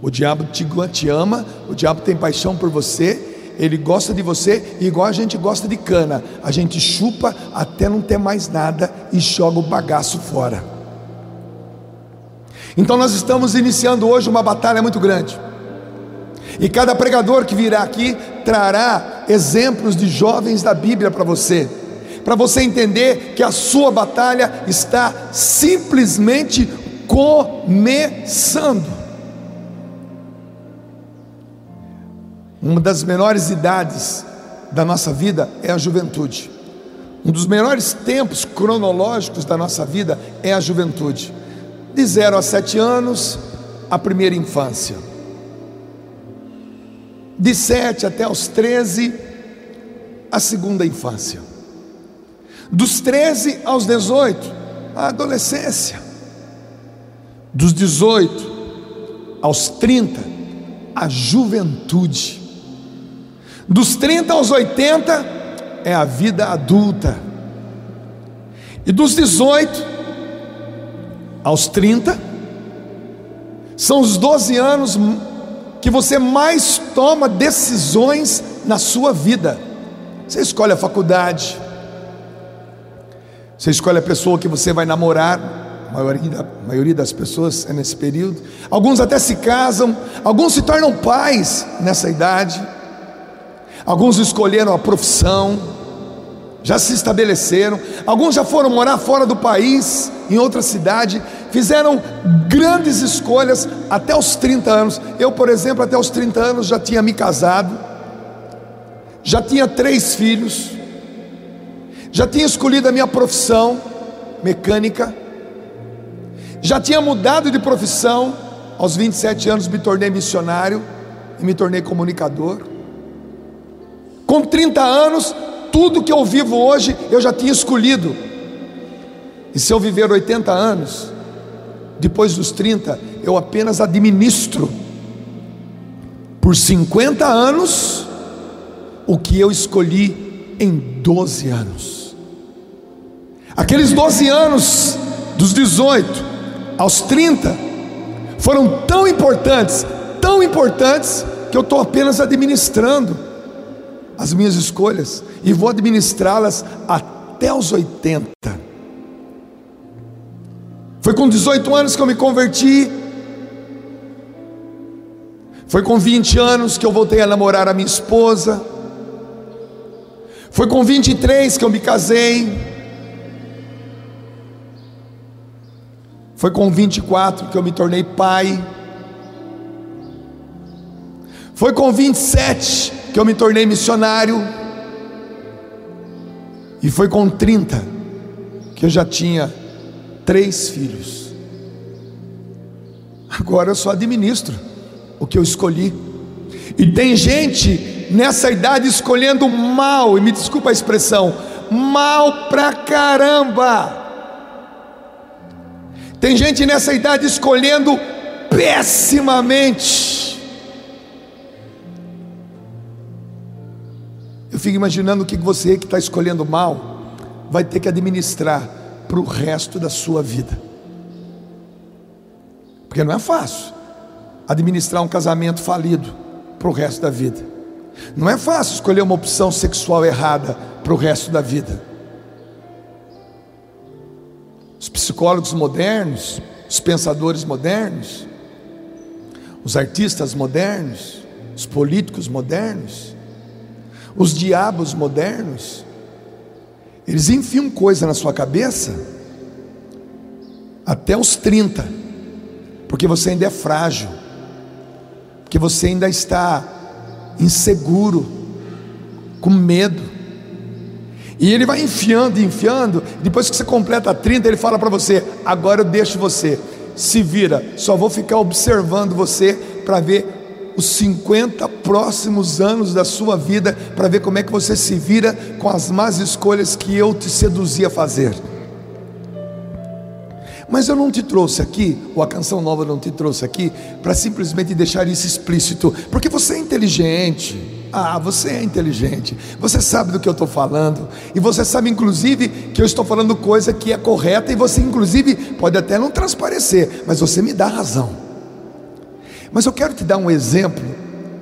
M: O diabo te, ama, o diabo tem paixão por você, ele gosta de você, igual a gente gosta de cana. A gente chupa até não ter mais nada e joga o bagaço fora. Então nós estamos iniciando hoje uma batalha muito grande. E cada pregador que virá aqui trará exemplos de jovens da Bíblia para você, para você entender que a sua batalha está simplesmente começando. Uma das menores idades da nossa vida é a juventude. Um dos melhores tempos cronológicos da nossa vida é a juventude. De 0 a 7 anos, a primeira infância. De 7 até os 13, a segunda infância. Dos 13 aos 18, a adolescência. Dos 18 aos 30, a juventude. Dos 30 aos 80 é a vida adulta. E dos 18 aos 30 são os 12 anos que você mais toma decisões na sua vida. Você escolhe a faculdade, você escolhe a pessoa que você vai namorar, a maioria, a maioria das pessoas é nesse período. Alguns até se casam, alguns se tornam pais nessa idade. Alguns escolheram a profissão, já se estabeleceram, alguns já foram morar fora do país, em outra cidade, fizeram grandes escolhas até os 30 anos. Eu, por exemplo, até os 30 anos já tinha me casado, já tinha três filhos, já tinha escolhido a minha profissão mecânica, já tinha mudado de profissão, aos 27 anos me tornei missionário e me tornei comunicador. Com 30 anos, tudo que eu vivo hoje eu já tinha escolhido. E se eu viver 80 anos, depois dos 30, eu apenas administro por 50 anos o que eu escolhi em 12 anos. Aqueles 12 anos, dos 18 aos 30, foram tão importantes, tão importantes, que eu estou apenas administrando as minhas escolhas e vou administrá-las até os 80. Foi com 18 anos que eu me converti. Foi com 20 anos que eu voltei a namorar a minha esposa. Foi com 23 que eu me casei. Foi com 24 que eu me tornei pai. Foi com 27 que eu me tornei missionário. E foi com 30 que eu já tinha três filhos. Agora eu só administro o que eu escolhi. E tem gente nessa idade escolhendo mal, e me desculpa a expressão, mal pra caramba. Tem gente nessa idade escolhendo pessimamente. Eu fico imaginando o que você que está escolhendo mal vai ter que administrar para o resto da sua vida. Porque não é fácil administrar um casamento falido para o resto da vida. Não é fácil escolher uma opção sexual errada para o resto da vida. Os psicólogos modernos, os pensadores modernos, os artistas modernos, os políticos modernos, os diabos modernos, eles enfiam coisa na sua cabeça até os 30, porque você ainda é frágil, porque você ainda está inseguro, com medo. E ele vai enfiando, enfiando, depois que você completa 30, ele fala para você: agora eu deixo você, se vira, só vou ficar observando você para ver os 50 próximos anos da sua vida para ver como é que você se vira com as más escolhas que eu te seduzi a fazer. Mas eu não te trouxe aqui, ou a canção nova não te trouxe aqui, para simplesmente deixar isso explícito, porque você é inteligente. Ah, você é inteligente, você sabe do que eu estou falando, e você sabe, inclusive, que eu estou falando coisa que é correta, e você, inclusive, pode até não transparecer, mas você me dá razão. Mas eu quero te dar um exemplo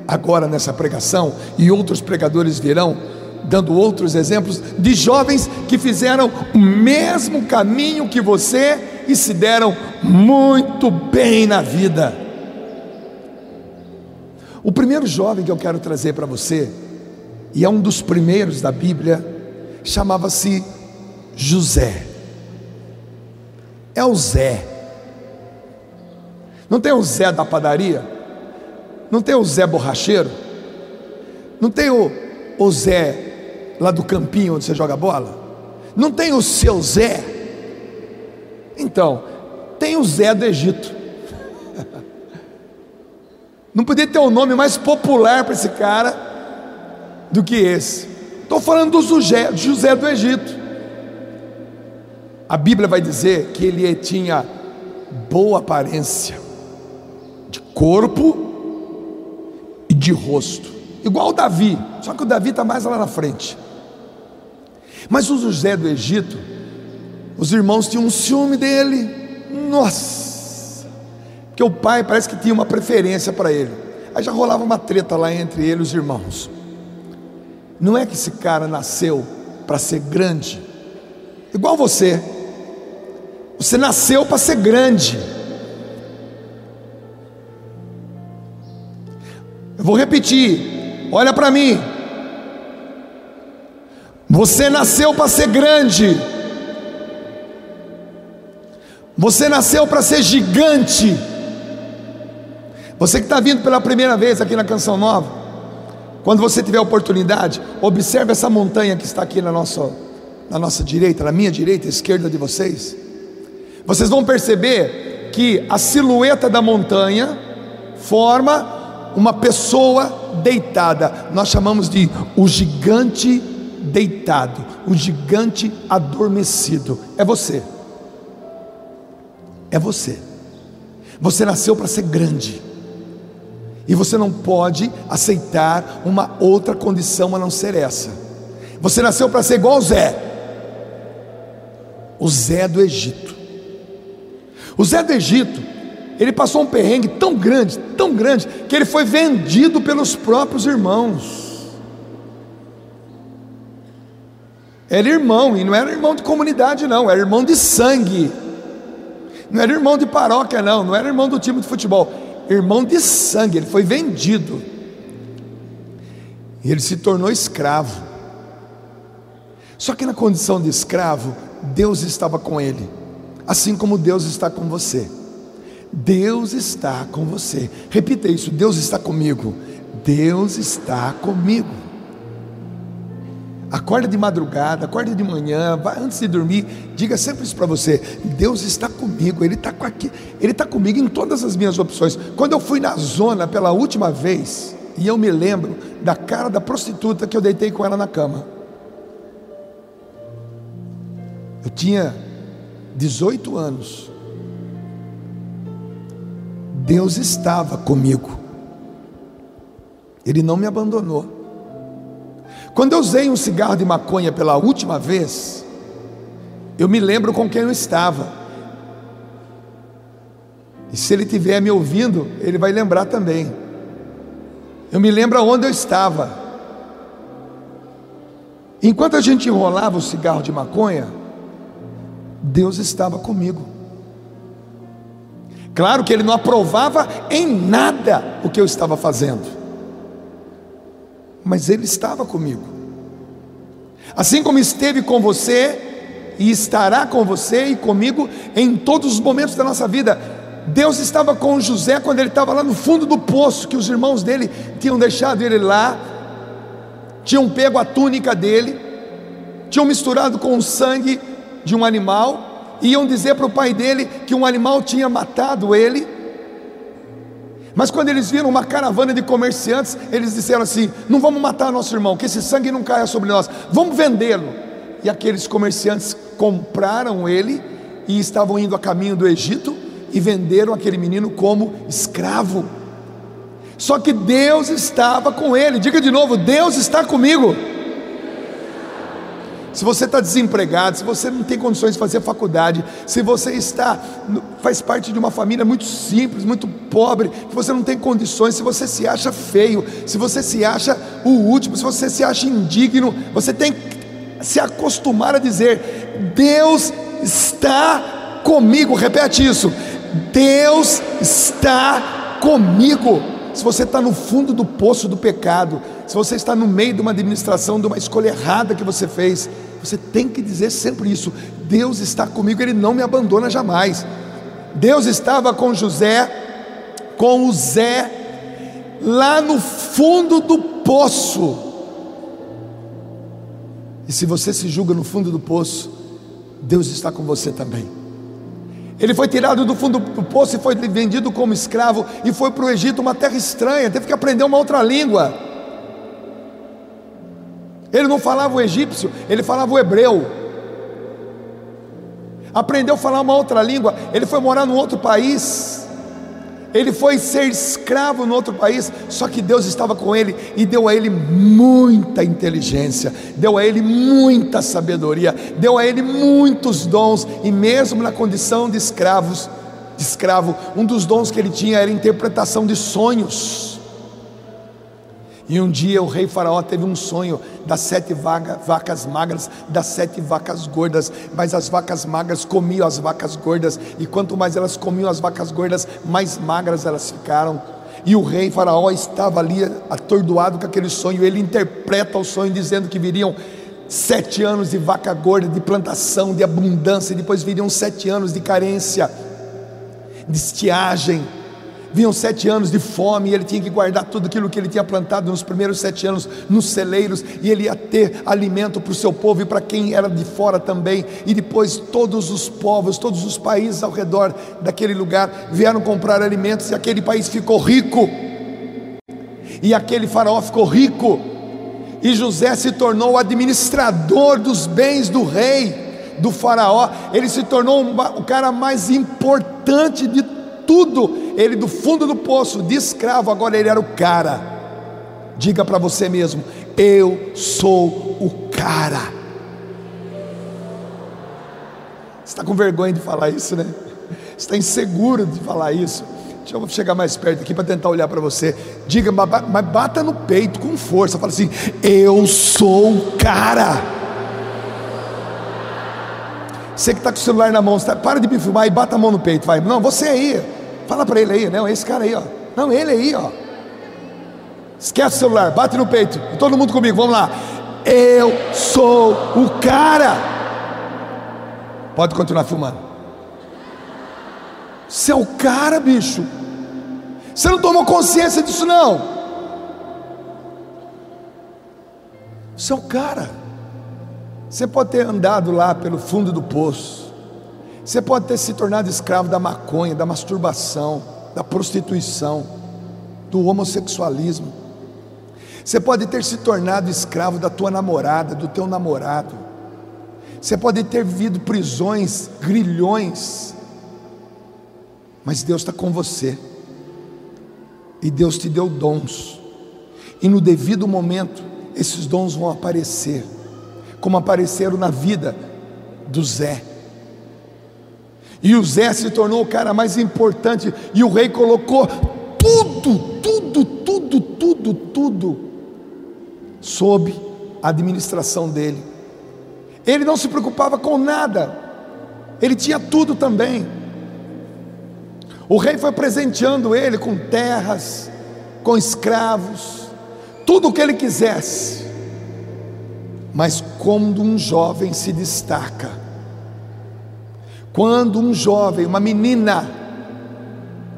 M: agora nessa pregação, e outros pregadores virão dando outros exemplos de jovens que fizeram o mesmo caminho que você e se deram muito bem na vida. O primeiro jovem que eu quero trazer para você, e é um dos primeiros da Bíblia, chamava-se José. É o Zé. Não tem o Zé da padaria? Não tem o Zé borracheiro? Não tem o, o Zé lá do campinho onde você joga bola? Não tem o seu Zé? Então, tem o Zé do Egito. (laughs) Não podia ter um nome mais popular para esse cara do que esse. Estou falando do José, José do Egito. A Bíblia vai dizer que ele tinha boa aparência corpo e de rosto, igual o Davi, só que o Davi está mais lá na frente. Mas o José do Egito, os irmãos tinham um ciúme dele, nossa, porque o pai parece que tinha uma preferência para ele. Aí já rolava uma treta lá entre ele e os irmãos. Não é que esse cara nasceu para ser grande, igual você. Você nasceu para ser grande. Vou repetir, olha para mim. Você nasceu para ser grande. Você nasceu para ser gigante. Você que está vindo pela primeira vez aqui na Canção Nova, quando você tiver oportunidade, observe essa montanha que está aqui na nossa, na nossa direita, na minha direita, esquerda de vocês. Vocês vão perceber que a silhueta da montanha forma uma pessoa deitada. Nós chamamos de o gigante deitado, o gigante adormecido. É você. É você. Você nasceu para ser grande. E você não pode aceitar uma outra condição a não ser essa. Você nasceu para ser igual Zé. o Zé do Egito. O Zé do Egito, ele passou um perrengue tão grande, tão grande, que ele foi vendido pelos próprios irmãos. Era irmão, e não era irmão de comunidade, não, era irmão de sangue. Não era irmão de paróquia, não, não era irmão do time de futebol, irmão de sangue, ele foi vendido. E ele se tornou escravo. Só que na condição de escravo, Deus estava com ele, assim como Deus está com você. Deus está com você. Repita isso: Deus está comigo. Deus está comigo. Acorda de madrugada, acorda de manhã, vai antes de dormir, diga sempre isso para você: Deus está comigo, Ele está aqui, Ele está comigo em todas as minhas opções. Quando eu fui na zona pela última vez, e eu me lembro da cara da prostituta que eu deitei com ela na cama. Eu tinha 18 anos. Deus estava comigo. Ele não me abandonou. Quando eu usei um cigarro de maconha pela última vez, eu me lembro com quem eu estava. E se ele estiver me ouvindo, ele vai lembrar também. Eu me lembro onde eu estava. Enquanto a gente enrolava o cigarro de maconha, Deus estava comigo. Claro que Ele não aprovava em nada o que eu estava fazendo, mas Ele estava comigo. Assim como esteve com você e estará com você e comigo em todos os momentos da nossa vida. Deus estava com José quando ele estava lá no fundo do poço, que os irmãos dele tinham deixado ele lá, tinham pego a túnica dele, tinham misturado com o sangue de um animal, iam dizer para o pai dele que um animal tinha matado ele. Mas quando eles viram uma caravana de comerciantes, eles disseram assim: Não vamos matar nosso irmão, que esse sangue não caia sobre nós, vamos vendê-lo. E aqueles comerciantes compraram ele e estavam indo a caminho do Egito e venderam aquele menino como escravo. Só que Deus estava com ele, diga de novo: Deus está comigo. Se você está desempregado, se você não tem condições de fazer faculdade, se você está faz parte de uma família muito simples, muito pobre, que você não tem condições, se você se acha feio, se você se acha o último, se você se acha indigno, você tem que se acostumar a dizer: Deus está comigo. Repete isso. Deus está comigo. Se você está no fundo do poço do pecado, se você está no meio de uma administração, de uma escolha errada que você fez, você tem que dizer sempre isso: Deus está comigo, Ele não me abandona jamais. Deus estava com José, com o Zé, lá no fundo do poço. E se você se julga no fundo do poço, Deus está com você também. Ele foi tirado do fundo do poço e foi vendido como escravo e foi para o Egito, uma terra estranha, teve que aprender uma outra língua. Ele não falava o egípcio, ele falava o hebreu. Aprendeu a falar uma outra língua, ele foi morar num outro país. Ele foi ser escravo no outro país, só que Deus estava com ele e deu a ele muita inteligência, deu a ele muita sabedoria, deu a ele muitos dons, e mesmo na condição de escravos, de escravo, um dos dons que ele tinha era interpretação de sonhos. E um dia o rei Faraó teve um sonho das sete vaga, vacas magras, das sete vacas gordas, mas as vacas magras comiam as vacas gordas, e quanto mais elas comiam as vacas gordas, mais magras elas ficaram. E o rei Faraó estava ali atordoado com aquele sonho, ele interpreta o sonho dizendo que viriam sete anos de vaca gorda, de plantação, de abundância, e depois viriam sete anos de carência, de estiagem Vinham sete anos de fome e ele tinha que guardar tudo aquilo que ele tinha plantado nos primeiros sete anos nos celeiros, e ele ia ter alimento para o seu povo e para quem era de fora também. E depois todos os povos, todos os países ao redor daquele lugar vieram comprar alimentos e aquele país ficou rico. E aquele faraó ficou rico. E José se tornou o administrador dos bens do rei, do faraó. Ele se tornou o cara mais importante de tudo ele do fundo do poço, de escravo, agora ele era o cara. Diga para você mesmo: eu sou o cara. está com vergonha de falar isso, né? Você está inseguro de falar isso. Deixa eu chegar mais perto aqui para tentar olhar para você. Diga, mas bata no peito com força. Fala assim: Eu sou o cara. Você que está com o celular na mão, tá, para de me filmar e bata a mão no peito. Vai. Não, você aí. Fala para ele aí. Não, esse cara aí, ó. Não, ele aí, ó. Esquece o celular, bate no peito. Todo mundo comigo, vamos lá. Eu sou o cara. Pode continuar filmando. Você é o cara, bicho. Você não tomou consciência disso, não. Você é o cara. Você pode ter andado lá pelo fundo do poço. Você pode ter se tornado escravo da maconha, da masturbação, da prostituição, do homossexualismo. Você pode ter se tornado escravo da tua namorada, do teu namorado. Você pode ter vivido prisões, grilhões. Mas Deus está com você. E Deus te deu dons. E no devido momento, esses dons vão aparecer. Como apareceram na vida do Zé. E o Zé se tornou o cara mais importante. E o rei colocou tudo, tudo, tudo, tudo, tudo sob a administração dele. Ele não se preocupava com nada, ele tinha tudo também. O rei foi presenteando ele com terras, com escravos, tudo o que ele quisesse. Mas quando um jovem se destaca, quando um jovem, uma menina,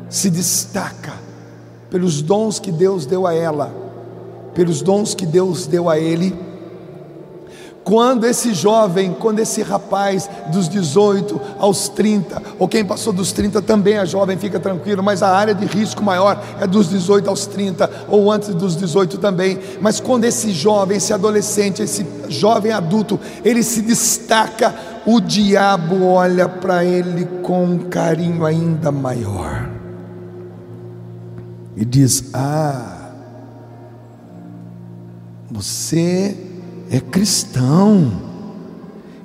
M: se destaca pelos dons que Deus deu a ela, pelos dons que Deus deu a ele. Quando esse jovem, quando esse rapaz dos 18 aos 30, ou quem passou dos 30 também é jovem, fica tranquilo, mas a área de risco maior é dos 18 aos 30, ou antes dos 18 também. Mas quando esse jovem, esse adolescente, esse jovem adulto, ele se destaca, o diabo olha para ele com um carinho ainda maior e diz: Ah, você é cristão.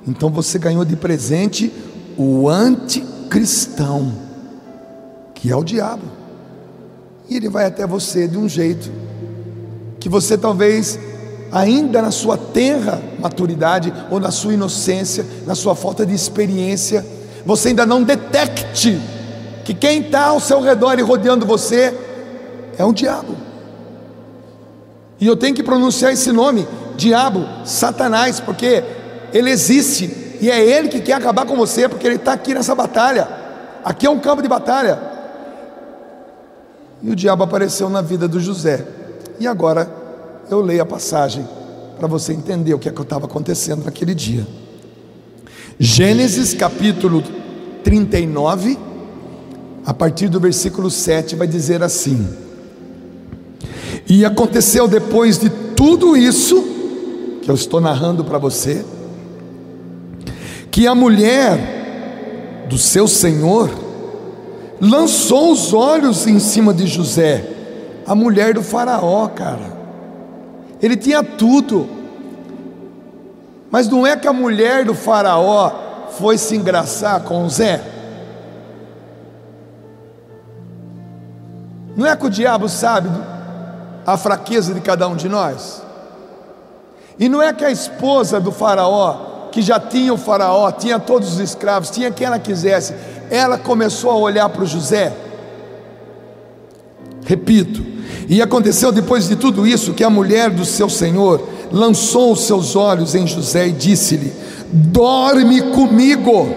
M: Então você ganhou de presente o anticristão, que é o diabo. E ele vai até você de um jeito que você talvez ainda na sua terra maturidade ou na sua inocência, na sua falta de experiência, você ainda não detecte que quem está ao seu redor e rodeando você é um diabo. E eu tenho que pronunciar esse nome, diabo, Satanás, porque ele existe e é ele que quer acabar com você, porque ele está aqui nessa batalha. Aqui é um campo de batalha. E o diabo apareceu na vida do José. E agora eu leio a passagem para você entender o que é que estava acontecendo naquele dia. Gênesis capítulo 39, a partir do versículo 7, vai dizer assim: e aconteceu depois de tudo isso, que eu estou narrando para você, que a mulher do seu senhor lançou os olhos em cima de José, a mulher do Faraó, cara. Ele tinha tudo, mas não é que a mulher do Faraó foi se engraçar com Zé. Não é que o diabo sabe a fraqueza de cada um de nós. E não é que a esposa do Faraó, que já tinha o Faraó, tinha todos os escravos, tinha quem ela quisesse, ela começou a olhar para o José. Repito, e aconteceu depois de tudo isso que a mulher do seu senhor lançou os seus olhos em José e disse-lhe: Dorme comigo.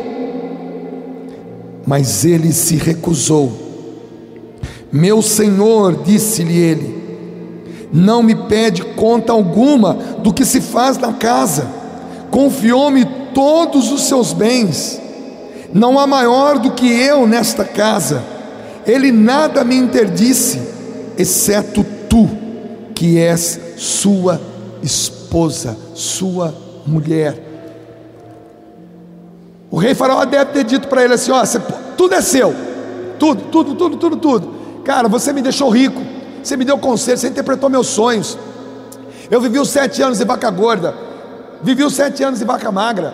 M: Mas ele se recusou. Meu senhor, disse-lhe ele, não me pede conta alguma do que se faz na casa, confiou-me todos os seus bens, não há maior do que eu nesta casa, ele nada me interdisse, exceto tu, que és sua esposa, sua mulher. O rei Faraó deve ter dito para ele assim: ó, você, tudo é seu, tudo, tudo, tudo, tudo, tudo. Cara, você me deixou rico, você me deu conselho, você interpretou meus sonhos. Eu vivi os sete anos de vaca gorda, vivi os sete anos de vaca magra.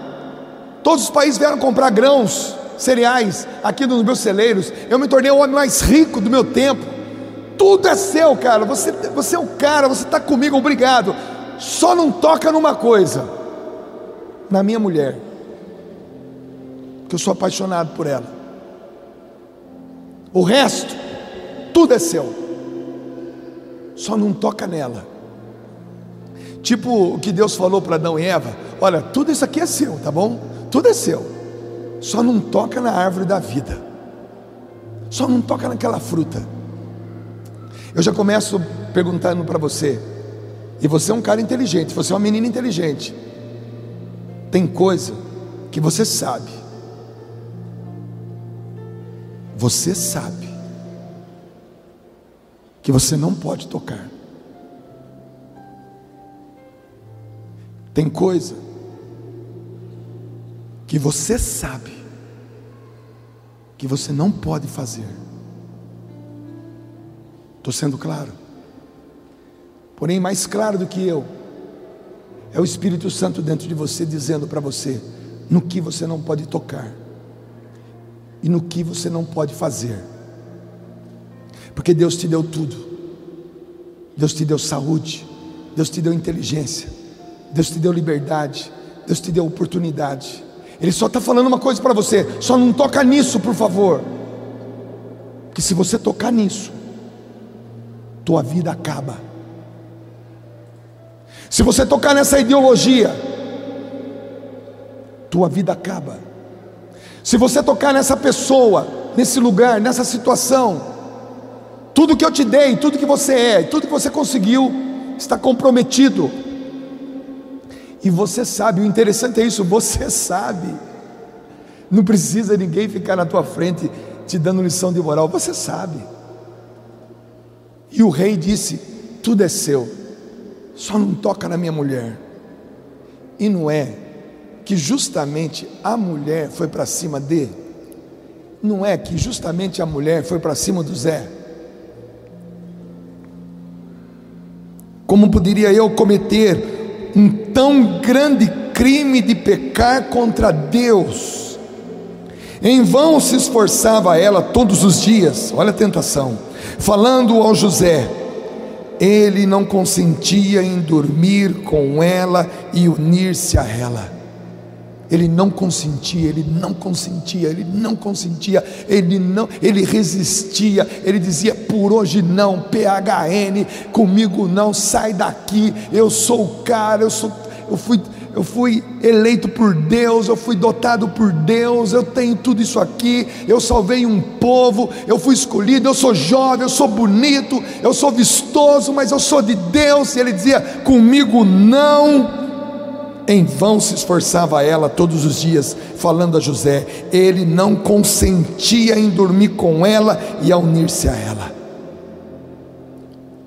M: Todos os países vieram comprar grãos, cereais aqui nos meus celeiros. Eu me tornei o homem mais rico do meu tempo. Tudo é seu, cara. Você, você é o cara, você está comigo, obrigado. Só não toca numa coisa: na minha mulher, que eu sou apaixonado por ela. O resto, tudo é seu. Só não toca nela. Tipo o que Deus falou para Adão e Eva: Olha, tudo isso aqui é seu, tá bom? Tudo é seu. Só não toca na árvore da vida. Só não toca naquela fruta. Eu já começo perguntando para você. E você é um cara inteligente, você é uma menina inteligente. Tem coisa que você sabe. Você sabe que você não pode tocar. Tem coisa que você sabe que você não pode fazer. Estou sendo claro. Porém, mais claro do que eu, é o Espírito Santo dentro de você dizendo para você no que você não pode tocar e no que você não pode fazer. Porque Deus te deu tudo. Deus te deu saúde, Deus te deu inteligência, Deus te deu liberdade, Deus te deu oportunidade. Ele só está falando uma coisa para você: só não toca nisso, por favor. Que se você tocar nisso, tua vida acaba. Se você tocar nessa ideologia, tua vida acaba. Se você tocar nessa pessoa, nesse lugar, nessa situação, tudo que eu te dei, tudo que você é, tudo que você conseguiu, está comprometido. E você sabe, o interessante é isso, você sabe. Não precisa ninguém ficar na tua frente te dando lição de moral, você sabe. E o rei disse: Tudo é seu, só não toca na minha mulher. E não é que justamente a mulher foi para cima de, não é que justamente a mulher foi para cima do Zé. Como poderia eu cometer um tão grande crime de pecar contra Deus. Em vão se esforçava ela todos os dias, olha a tentação, falando ao José, ele não consentia em dormir com ela e unir-se a ela. Ele não consentia, ele não consentia, ele não consentia, ele não, ele resistia, ele dizia por hoje não, PHN, comigo não, sai daqui, eu sou o cara, eu sou, eu fui, eu fui eleito por Deus, eu fui dotado por Deus, eu tenho tudo isso aqui, eu salvei um povo, eu fui escolhido, eu sou jovem, eu sou bonito, eu sou vistoso, mas eu sou de Deus, e ele dizia comigo não em vão se esforçava ela todos os dias, falando a José. Ele não consentia em dormir com ela e a unir-se a ela.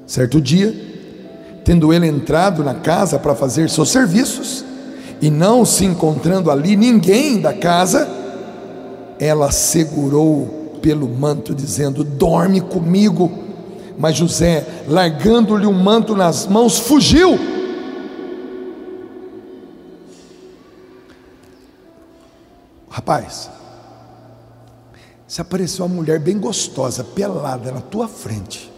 M: Certo dia, tendo ele entrado na casa para fazer seus serviços, e não se encontrando ali ninguém da casa, ela segurou pelo manto, dizendo: Dorme comigo. Mas José, largando-lhe o um manto nas mãos, fugiu Rapaz, se apareceu uma mulher bem gostosa, pelada na tua frente.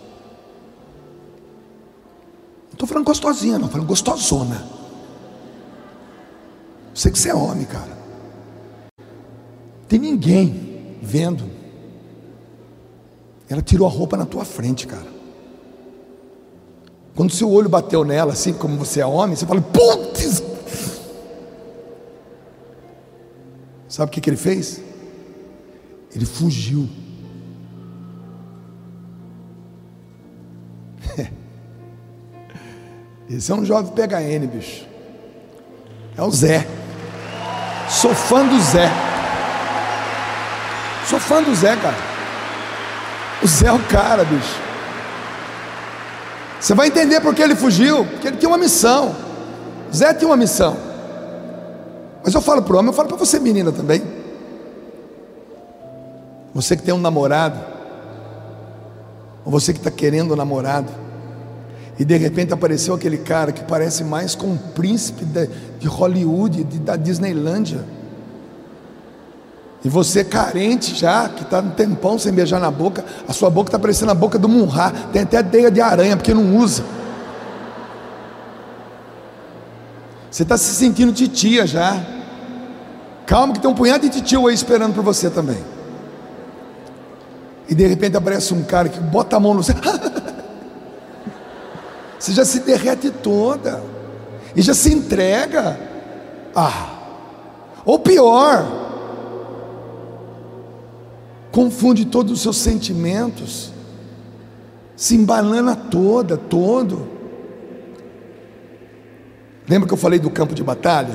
M: Não estou falando gostosinha, não, falando gostosona. Sei que você é homem, cara. Tem ninguém vendo. Ela tirou a roupa na tua frente, cara. Quando seu olho bateu nela, assim como você é homem, você fala: Putz, Sabe o que, que ele fez? Ele fugiu. (laughs) Esse é um jovem PHN, bicho. É o Zé. Sou fã do Zé. Sou fã do Zé, cara. O Zé é o cara, bicho. Você vai entender por que ele fugiu. Porque ele tinha uma missão. Zé tinha uma missão. Mas eu falo para o homem, eu falo para você, menina, também. Você que tem um namorado, ou você que está querendo um namorado, e de repente apareceu aquele cara que parece mais com um príncipe de, de Hollywood, de, da Disneylândia. E você carente já, que está um tempão sem beijar na boca, a sua boca está parecendo a boca do Munhá, tem até teia de aranha, porque não usa. Você está se sentindo titia já. Calma que tem um punhado de titio aí esperando por você também. E de repente aparece um cara que bota a mão no (laughs) céu. Você já se derrete toda. E já se entrega. Ah. Ou pior, confunde todos os seus sentimentos, se embanana toda, todo. Lembra que eu falei do campo de batalha?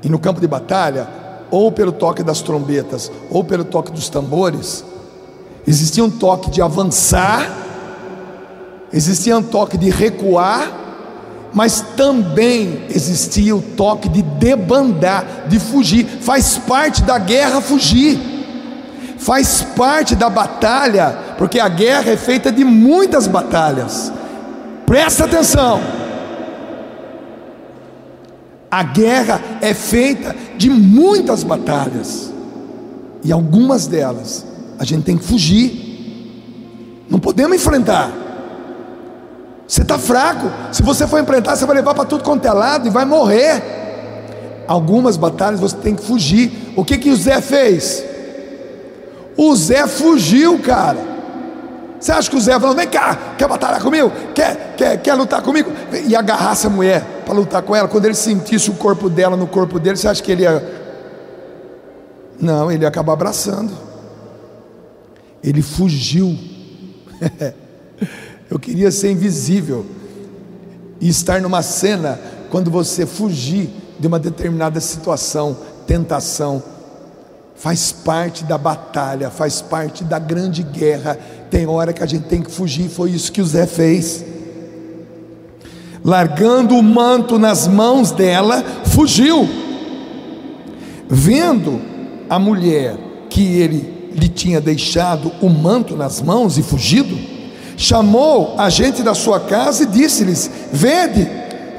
M: E no campo de batalha, ou pelo toque das trombetas, ou pelo toque dos tambores, existia um toque de avançar, existia um toque de recuar, mas também existia o toque de debandar, de fugir. Faz parte da guerra fugir, faz parte da batalha, porque a guerra é feita de muitas batalhas. Presta atenção. A guerra é feita de muitas batalhas, e algumas delas a gente tem que fugir, não podemos enfrentar. Você está fraco, se você for enfrentar, você vai levar para tudo quanto é lado e vai morrer. Algumas batalhas você tem que fugir. O que que o Zé fez? O Zé fugiu, cara. Você acha que o Zé falou: vem cá, quer batalhar comigo? Quer, quer, quer lutar comigo? E agarrasse a mulher para lutar com ela. Quando ele sentisse o corpo dela no corpo dele, você acha que ele ia. Não, ele ia acabar abraçando. Ele fugiu. (laughs) Eu queria ser invisível e estar numa cena quando você fugir de uma determinada situação, tentação. Faz parte da batalha, faz parte da grande guerra. Tem hora que a gente tem que fugir, foi isso que o Zé fez. Largando o manto nas mãos dela, fugiu. Vendo a mulher que ele lhe tinha deixado o manto nas mãos e fugido, chamou a gente da sua casa e disse-lhes: Vede,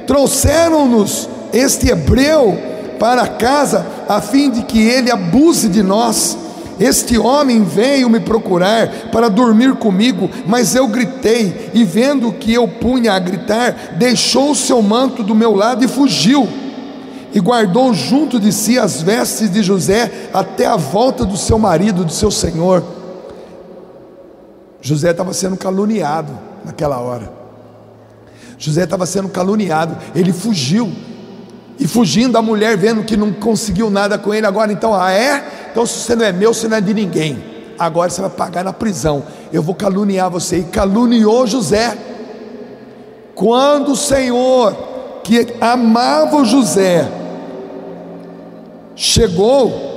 M: trouxeram-nos este hebreu para casa, a fim de que ele abuse de nós. Este homem veio me procurar para dormir comigo, mas eu gritei, e vendo que eu punha a gritar, deixou o seu manto do meu lado e fugiu. E guardou junto de si as vestes de José até a volta do seu marido, do seu senhor. José estava sendo caluniado naquela hora. José estava sendo caluniado, ele fugiu. E fugindo, a mulher vendo que não conseguiu nada com ele, agora então, ah é? Então se você não é meu, você não é de ninguém. Agora você vai pagar na prisão. Eu vou caluniar você. E caluniou José. Quando o Senhor, que amava José, chegou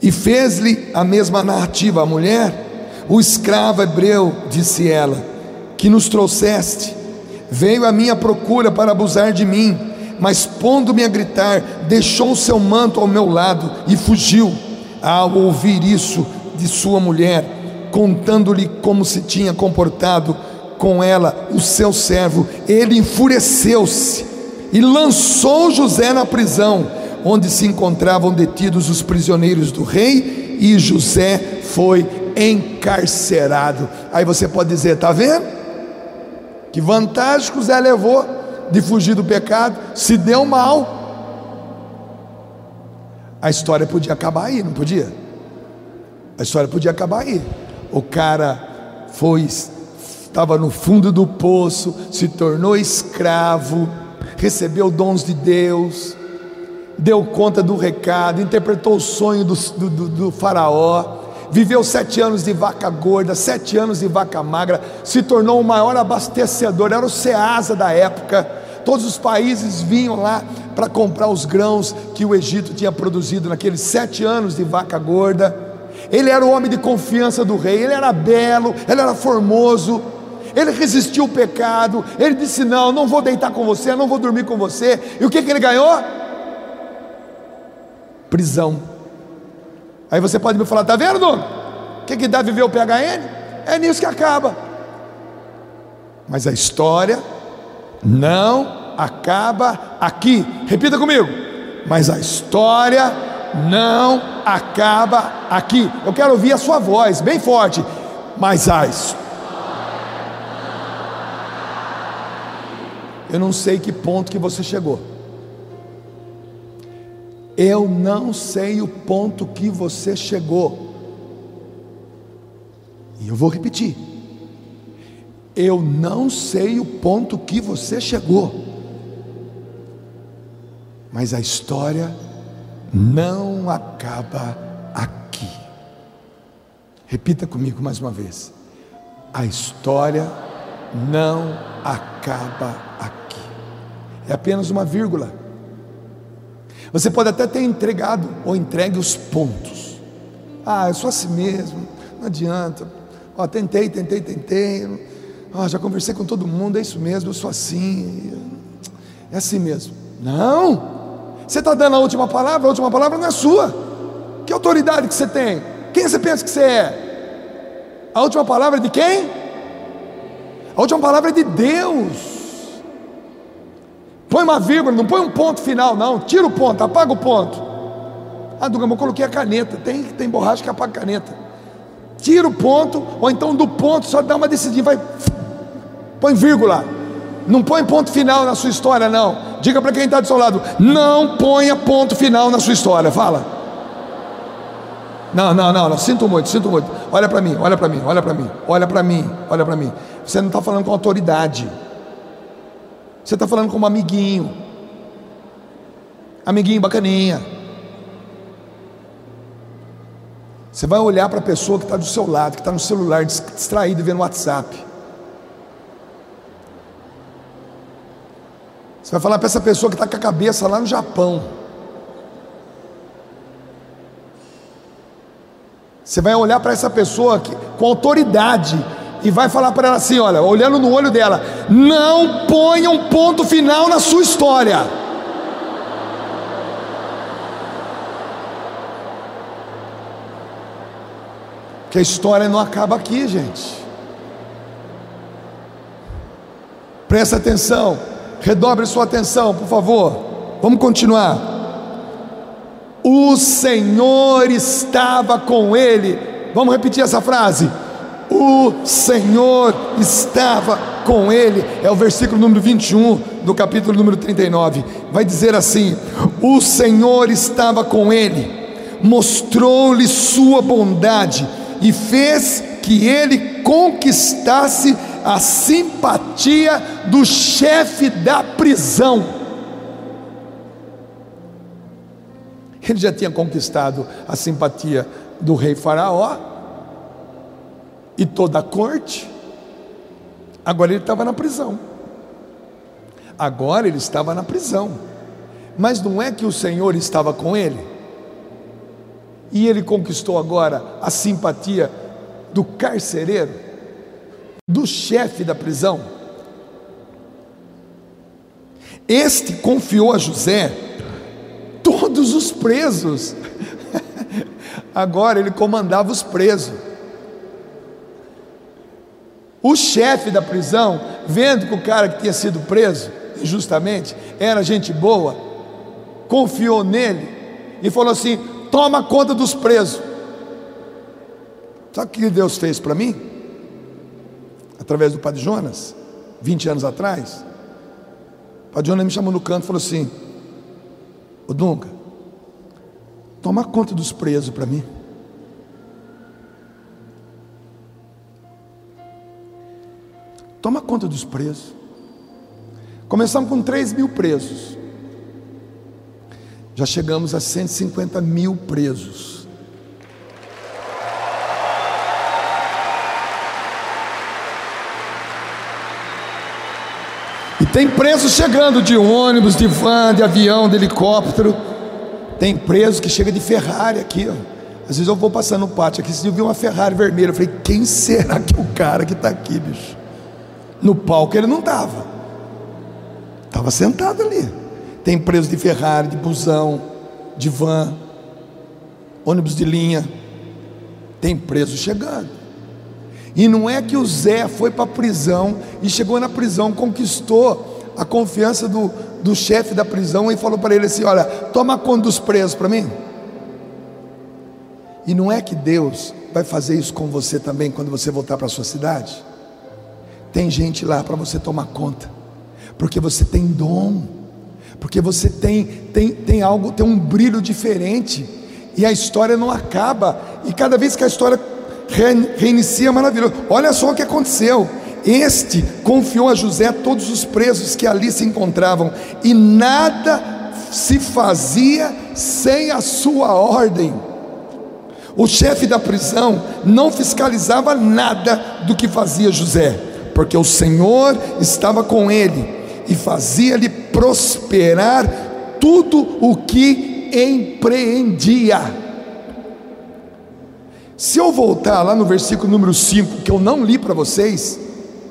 M: e fez-lhe a mesma narrativa à mulher. O escravo hebreu, disse ela, que nos trouxeste, veio à minha procura para abusar de mim, mas pondo-me a gritar, deixou o seu manto ao meu lado e fugiu. Ao ouvir isso de sua mulher, contando-lhe como se tinha comportado com ela o seu servo, ele enfureceu-se e lançou José na prisão onde se encontravam detidos os prisioneiros do rei, e José foi encarcerado. Aí você pode dizer: está vendo? Que vantagem que José levou de fugir do pecado, se deu mal. A história podia acabar aí, não podia? A história podia acabar aí. O cara foi, estava no fundo do poço, se tornou escravo, recebeu dons de Deus, deu conta do recado, interpretou o sonho do, do, do, faraó, viveu sete anos de vaca gorda, sete anos de vaca magra, se tornou o maior abastecedor, era o Ceasa da época. Todos os países vinham lá para comprar os grãos que o Egito tinha produzido naqueles sete anos de vaca gorda. Ele era o homem de confiança do rei, ele era belo, ele era formoso, ele resistiu o pecado, ele disse: Não, não vou deitar com você, não vou dormir com você. E o que, que ele ganhou? Prisão. Aí você pode me falar, tá vendo? O que, que dá viver o PHN? É nisso que acaba. Mas a história não acaba aqui. Repita comigo. Mas a história não acaba aqui. Eu quero ouvir a sua voz bem forte. Mas a história. Eu não sei que ponto que você chegou. Eu não sei o ponto que você chegou. E eu vou repetir. Eu não sei o ponto que você chegou. Mas a história não acaba aqui. Repita comigo mais uma vez. A história não acaba aqui. É apenas uma vírgula. Você pode até ter entregado ou entregue os pontos. Ah, eu sou assim mesmo, não adianta. Ó, tentei, tentei, tentei. Ó, já conversei com todo mundo, é isso mesmo, eu sou assim. É assim mesmo. Não! Você está dando a última palavra, a última palavra não é sua. Que autoridade que você tem? Quem você pensa que você é? A última palavra é de quem? A última palavra é de Deus. Põe uma vírgula, não põe um ponto final, não. Tira o ponto, apaga o ponto. Ah, Dugama, eu coloquei a caneta. Tem, tem borracha que apaga a caneta. Tira o ponto, ou então do ponto só dá uma decidinha, vai. Põe vírgula. Não põe ponto final na sua história, não. Diga para quem está do seu lado: não ponha ponto final na sua história. Fala. Não, não, não, não. Sinto muito, sinto muito. Olha para mim, olha para mim, olha para mim, olha para mim, olha para mim. Você não está falando com autoridade. Você está falando com um amiguinho. Amiguinho bacaninha. Você vai olhar para a pessoa que está do seu lado, que está no celular, distraído, vendo WhatsApp. Você vai falar para essa pessoa que está com a cabeça lá no Japão. Você vai olhar para essa pessoa que, com autoridade e vai falar para ela assim: olha, olhando no olho dela, não ponha um ponto final na sua história. Que a história não acaba aqui, gente. Presta atenção. Redobre sua atenção, por favor. Vamos continuar. O Senhor estava com ele. Vamos repetir essa frase. O Senhor estava com ele. É o versículo número 21 do capítulo número 39. Vai dizer assim: O Senhor estava com ele, mostrou-lhe sua bondade e fez que ele conquistasse a simpatia do chefe da prisão. Ele já tinha conquistado a simpatia do rei Faraó e toda a corte. Agora ele estava na prisão. Agora ele estava na prisão. Mas não é que o Senhor estava com ele? E ele conquistou agora a simpatia do carcereiro? do chefe da prisão. Este confiou a José todos os presos. (laughs) Agora ele comandava os presos. O chefe da prisão, vendo que o cara que tinha sido preso injustamente era gente boa, confiou nele e falou assim: toma conta dos presos. Sabe o que Deus fez para mim? através do Padre Jonas, 20 anos atrás. O Padre Jonas me chamou no canto e falou assim: Ô Dunga, toma conta dos presos para mim. Toma conta dos presos. Começamos com 3 mil presos. Já chegamos a 150 mil presos. Tem presos chegando de ônibus, de van, de avião, de helicóptero. Tem preso que chega de Ferrari aqui, ó. Às vezes eu vou passando no pátio aqui, eu vi uma Ferrari vermelha. Eu falei, quem será que é o cara que está aqui, bicho? No palco ele não estava. Estava sentado ali. Tem preso de Ferrari, de busão, de van, ônibus de linha. Tem preso chegando. E não é que o Zé foi para a prisão e chegou na prisão, conquistou a confiança do, do chefe da prisão e falou para ele assim: Olha, toma conta dos presos para mim. E não é que Deus vai fazer isso com você também quando você voltar para a sua cidade? Tem gente lá para você tomar conta, porque você tem dom, porque você tem, tem, tem algo, tem um brilho diferente, e a história não acaba, e cada vez que a história reinicia, é maravilhoso. Olha só o que aconteceu. Este confiou a José todos os presos que ali se encontravam, e nada se fazia sem a sua ordem. O chefe da prisão não fiscalizava nada do que fazia José, porque o Senhor estava com ele e fazia-lhe prosperar tudo o que empreendia. Se eu voltar lá no versículo número 5, que eu não li para vocês,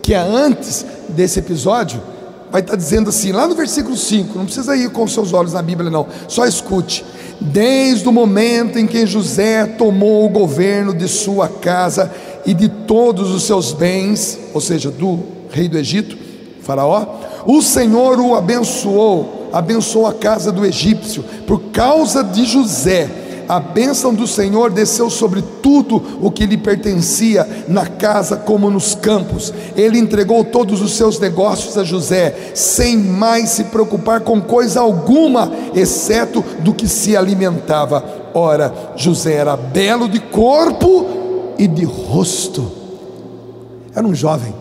M: que é antes desse episódio, vai estar dizendo assim, lá no versículo 5, não precisa ir com seus olhos na Bíblia, não, só escute desde o momento em que José tomou o governo de sua casa e de todos os seus bens, ou seja, do rei do Egito, Faraó, o Senhor o abençoou, abençoou a casa do egípcio, por causa de José a bênção do Senhor desceu sobre tudo o que lhe pertencia, na casa como nos campos. Ele entregou todos os seus negócios a José, sem mais se preocupar com coisa alguma, exceto do que se alimentava. Ora, José era belo de corpo e de rosto. Era um jovem.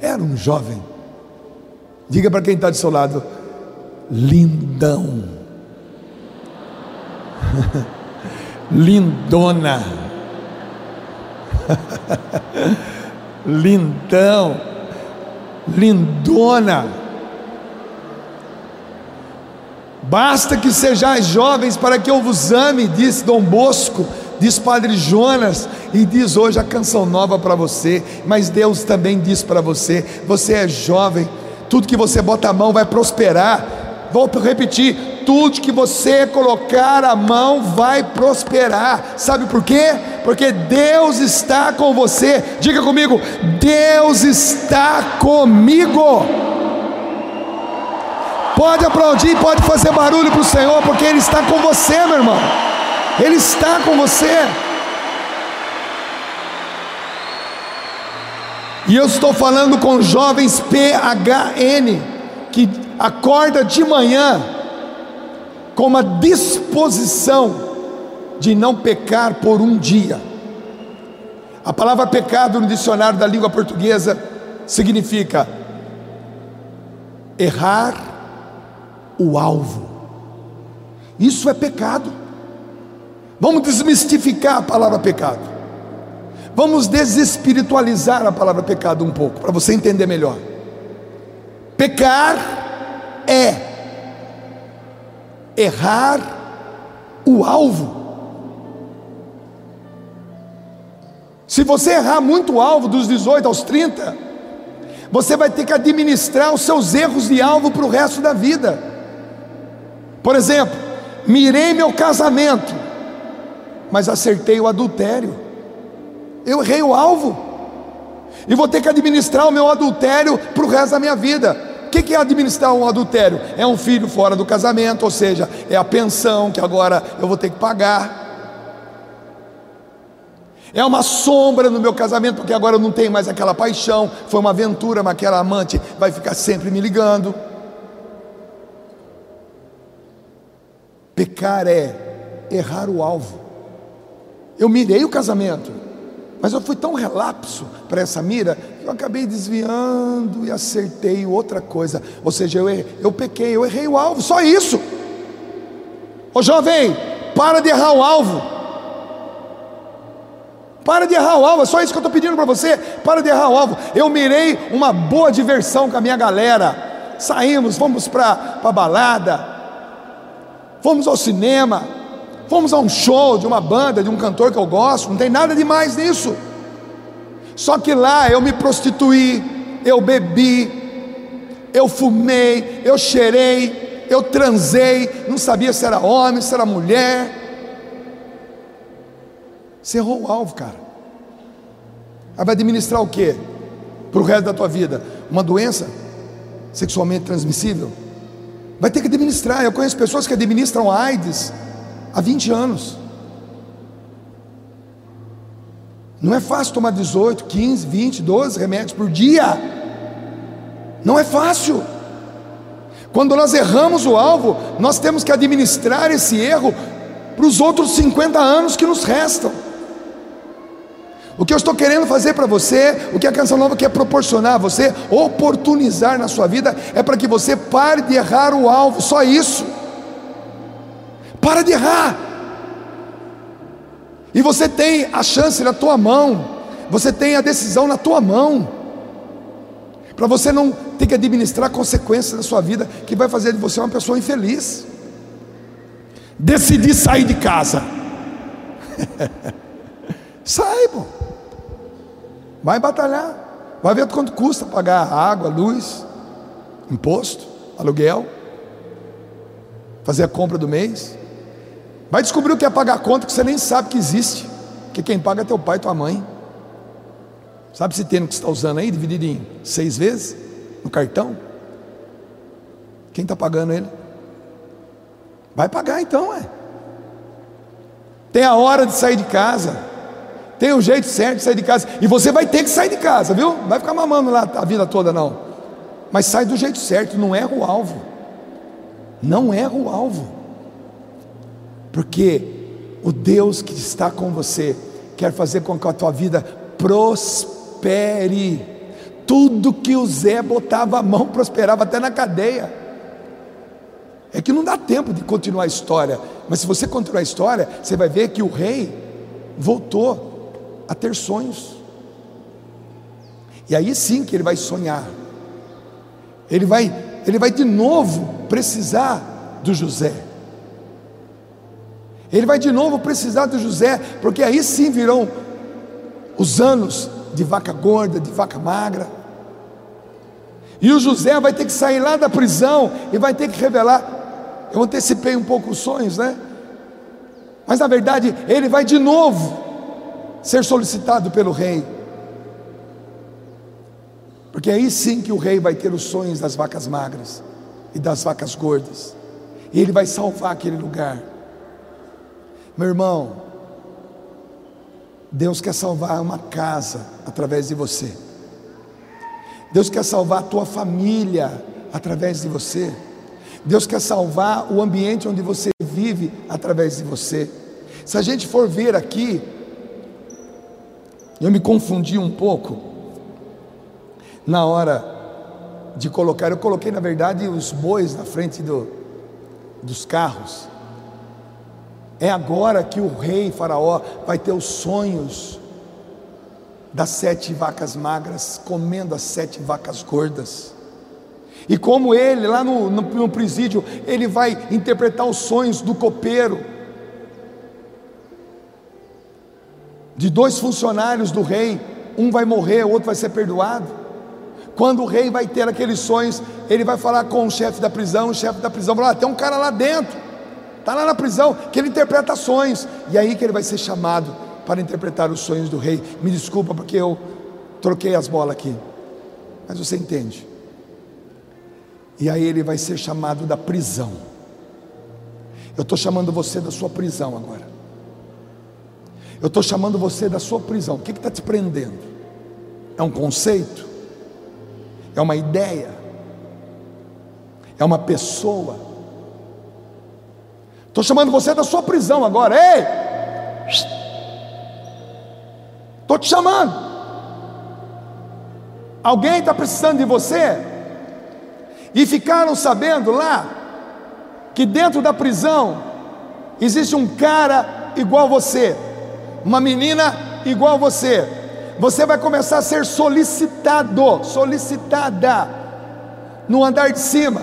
M: Era um jovem. Diga para quem está do seu lado: lindão (laughs) Lindona. (laughs) Lindão. Lindona. Basta que sejais jovens para que eu vos ame, disse Dom Bosco, diz Padre Jonas, e diz hoje a canção nova para você, mas Deus também diz para você: você é jovem, tudo que você bota a mão vai prosperar. Vou repetir: que você colocar a mão vai prosperar. Sabe por quê? Porque Deus está com você. Diga comigo: Deus está comigo. Pode aplaudir, pode fazer barulho para o Senhor, porque Ele está com você, meu irmão. Ele está com você. E eu estou falando com jovens PHN que acorda de manhã com uma disposição de não pecar por um dia. A palavra pecado no dicionário da língua portuguesa significa errar o alvo. Isso é pecado. Vamos desmistificar a palavra pecado. Vamos desespiritualizar a palavra pecado um pouco, para você entender melhor. Pecar é errar o alvo. Se você errar muito o alvo dos 18 aos 30, você vai ter que administrar os seus erros de alvo para o resto da vida. Por exemplo, mirei meu casamento, mas acertei o adultério. Eu errei o alvo. E vou ter que administrar o meu adultério para o resto da minha vida que, que é administrar um adultério? É um filho fora do casamento, ou seja, é a pensão que agora eu vou ter que pagar. É uma sombra no meu casamento, porque agora eu não tenho mais aquela paixão. Foi uma aventura, mas aquela amante vai ficar sempre me ligando. Pecar é errar o alvo. Eu mirei o casamento, mas eu fui tão relapso para essa mira, que eu acabei desviando e acertei outra coisa. Ou seja, eu, errei, eu pequei, eu errei o alvo, só isso. Ô jovem, para de errar o alvo. Para de errar o alvo, é só isso que eu estou pedindo para você. Para de errar o alvo. Eu mirei uma boa diversão com a minha galera. Saímos, fomos para a balada, fomos ao cinema Fomos a um show de uma banda, de um cantor que eu gosto, não tem nada de mais nisso. Só que lá eu me prostituí, eu bebi, eu fumei, eu cheirei, eu transei, não sabia se era homem, se era mulher. Você errou o alvo, cara. Aí vai administrar o quê? Para o resto da tua vida? Uma doença? sexualmente transmissível? Vai ter que administrar. Eu conheço pessoas que administram AIDS há 20 anos. Não é fácil tomar 18, 15, 20, 12 remédios por dia. Não é fácil. Quando nós erramos o alvo, nós temos que administrar esse erro para os outros 50 anos que nos restam. O que eu estou querendo fazer para você, o que a canção nova quer proporcionar a você, oportunizar na sua vida, é para que você pare de errar o alvo, só isso. Para de errar. E você tem a chance na tua mão, você tem a decisão na tua mão, para você não ter que administrar consequências da sua vida que vai fazer de você uma pessoa infeliz. Decidir sair de casa. (laughs) Sai, pô. Vai batalhar. Vai ver quanto custa pagar água, luz, imposto, aluguel, fazer a compra do mês. Vai descobrir o que é pagar conta que você nem sabe que existe. Que quem paga é teu pai e tua mãe. Sabe esse termo que você está usando aí, dividido em seis vezes no cartão? Quem está pagando ele? Vai pagar então, é. Tem a hora de sair de casa. Tem o jeito certo de sair de casa. E você vai ter que sair de casa, viu? Não vai ficar mamando lá a vida toda, não. Mas sai do jeito certo, não erra o alvo. Não erra o alvo. Porque o Deus que está com você quer fazer com que a tua vida prospere. Tudo que o Zé botava a mão prosperava até na cadeia. É que não dá tempo de continuar a história, mas se você continuar a história, você vai ver que o rei voltou a ter sonhos. E aí sim que ele vai sonhar. Ele vai, ele vai de novo precisar do José. Ele vai de novo precisar do José, porque aí sim virão os anos de vaca gorda, de vaca magra. E o José vai ter que sair lá da prisão e vai ter que revelar. Eu antecipei um pouco os sonhos, né? Mas na verdade, ele vai de novo ser solicitado pelo rei. Porque é aí sim que o rei vai ter os sonhos das vacas magras e das vacas gordas. E ele vai salvar aquele lugar. Meu irmão, Deus quer salvar uma casa através de você. Deus quer salvar a tua família através de você. Deus quer salvar o ambiente onde você vive através de você. Se a gente for ver aqui, eu me confundi um pouco na hora de colocar. Eu coloquei, na verdade, os bois na frente do, dos carros. É agora que o rei Faraó vai ter os sonhos das sete vacas magras comendo as sete vacas gordas. E como ele, lá no, no, no presídio, ele vai interpretar os sonhos do copeiro de dois funcionários do rei, um vai morrer, o outro vai ser perdoado. Quando o rei vai ter aqueles sonhos, ele vai falar com o chefe da prisão, o chefe da prisão vai falar: ah, tem um cara lá dentro, está lá na prisão, que ele interpreta sonhos, e aí que ele vai ser chamado para interpretar os sonhos do rei. Me desculpa porque eu troquei as bolas aqui, mas você entende. E aí ele vai ser chamado da prisão. Eu estou chamando você da sua prisão agora. Eu estou chamando você da sua prisão. O que está te prendendo? É um conceito? É uma ideia? É uma pessoa? Estou chamando você da sua prisão agora. Ei! Estou te chamando. Alguém está precisando de você? E ficaram sabendo lá que dentro da prisão existe um cara igual você uma menina igual você, você vai começar a ser solicitado, solicitada, no andar de cima,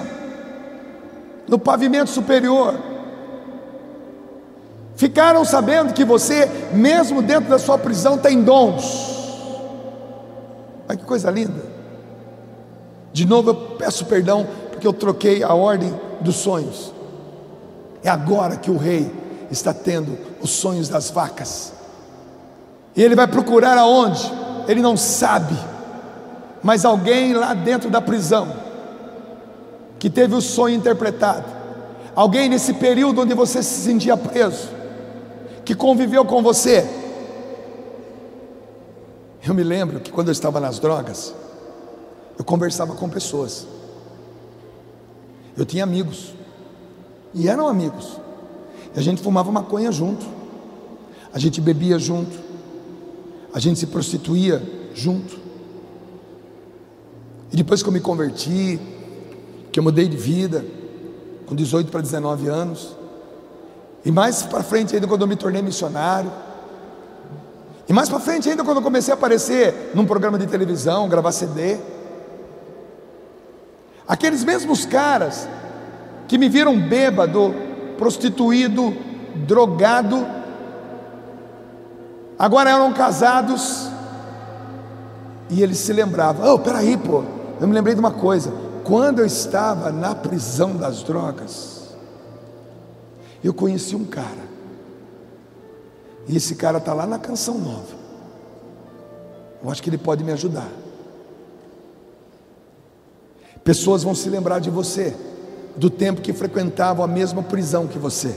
M: no pavimento superior. Ficaram sabendo que você, mesmo dentro da sua prisão, tem dons. Olha que coisa linda. De novo eu peço perdão porque eu troquei a ordem dos sonhos. É agora que o rei está tendo os sonhos das vacas. E ele vai procurar aonde? Ele não sabe. Mas alguém lá dentro da prisão que teve o sonho interpretado, alguém nesse período onde você se sentia preso, que conviveu com você. Eu me lembro que quando eu estava nas drogas, eu conversava com pessoas. Eu tinha amigos, e eram amigos. E a gente fumava maconha junto, a gente bebia junto, a gente se prostituía junto. E depois que eu me converti, que eu mudei de vida, com 18 para 19 anos, e mais para frente ainda quando eu me tornei missionário, e mais para frente ainda quando eu comecei a aparecer num programa de televisão, gravar CD, aqueles mesmos caras que me viram bêbado, prostituído, drogado, agora eram casados. E eles se lembravam: Oh, peraí, pô, eu me lembrei de uma coisa. Quando eu estava na prisão das drogas, eu conheci um cara, e esse cara está lá na canção nova. Eu acho que ele pode me ajudar. Pessoas vão se lembrar de você do tempo que frequentavam a mesma prisão que você.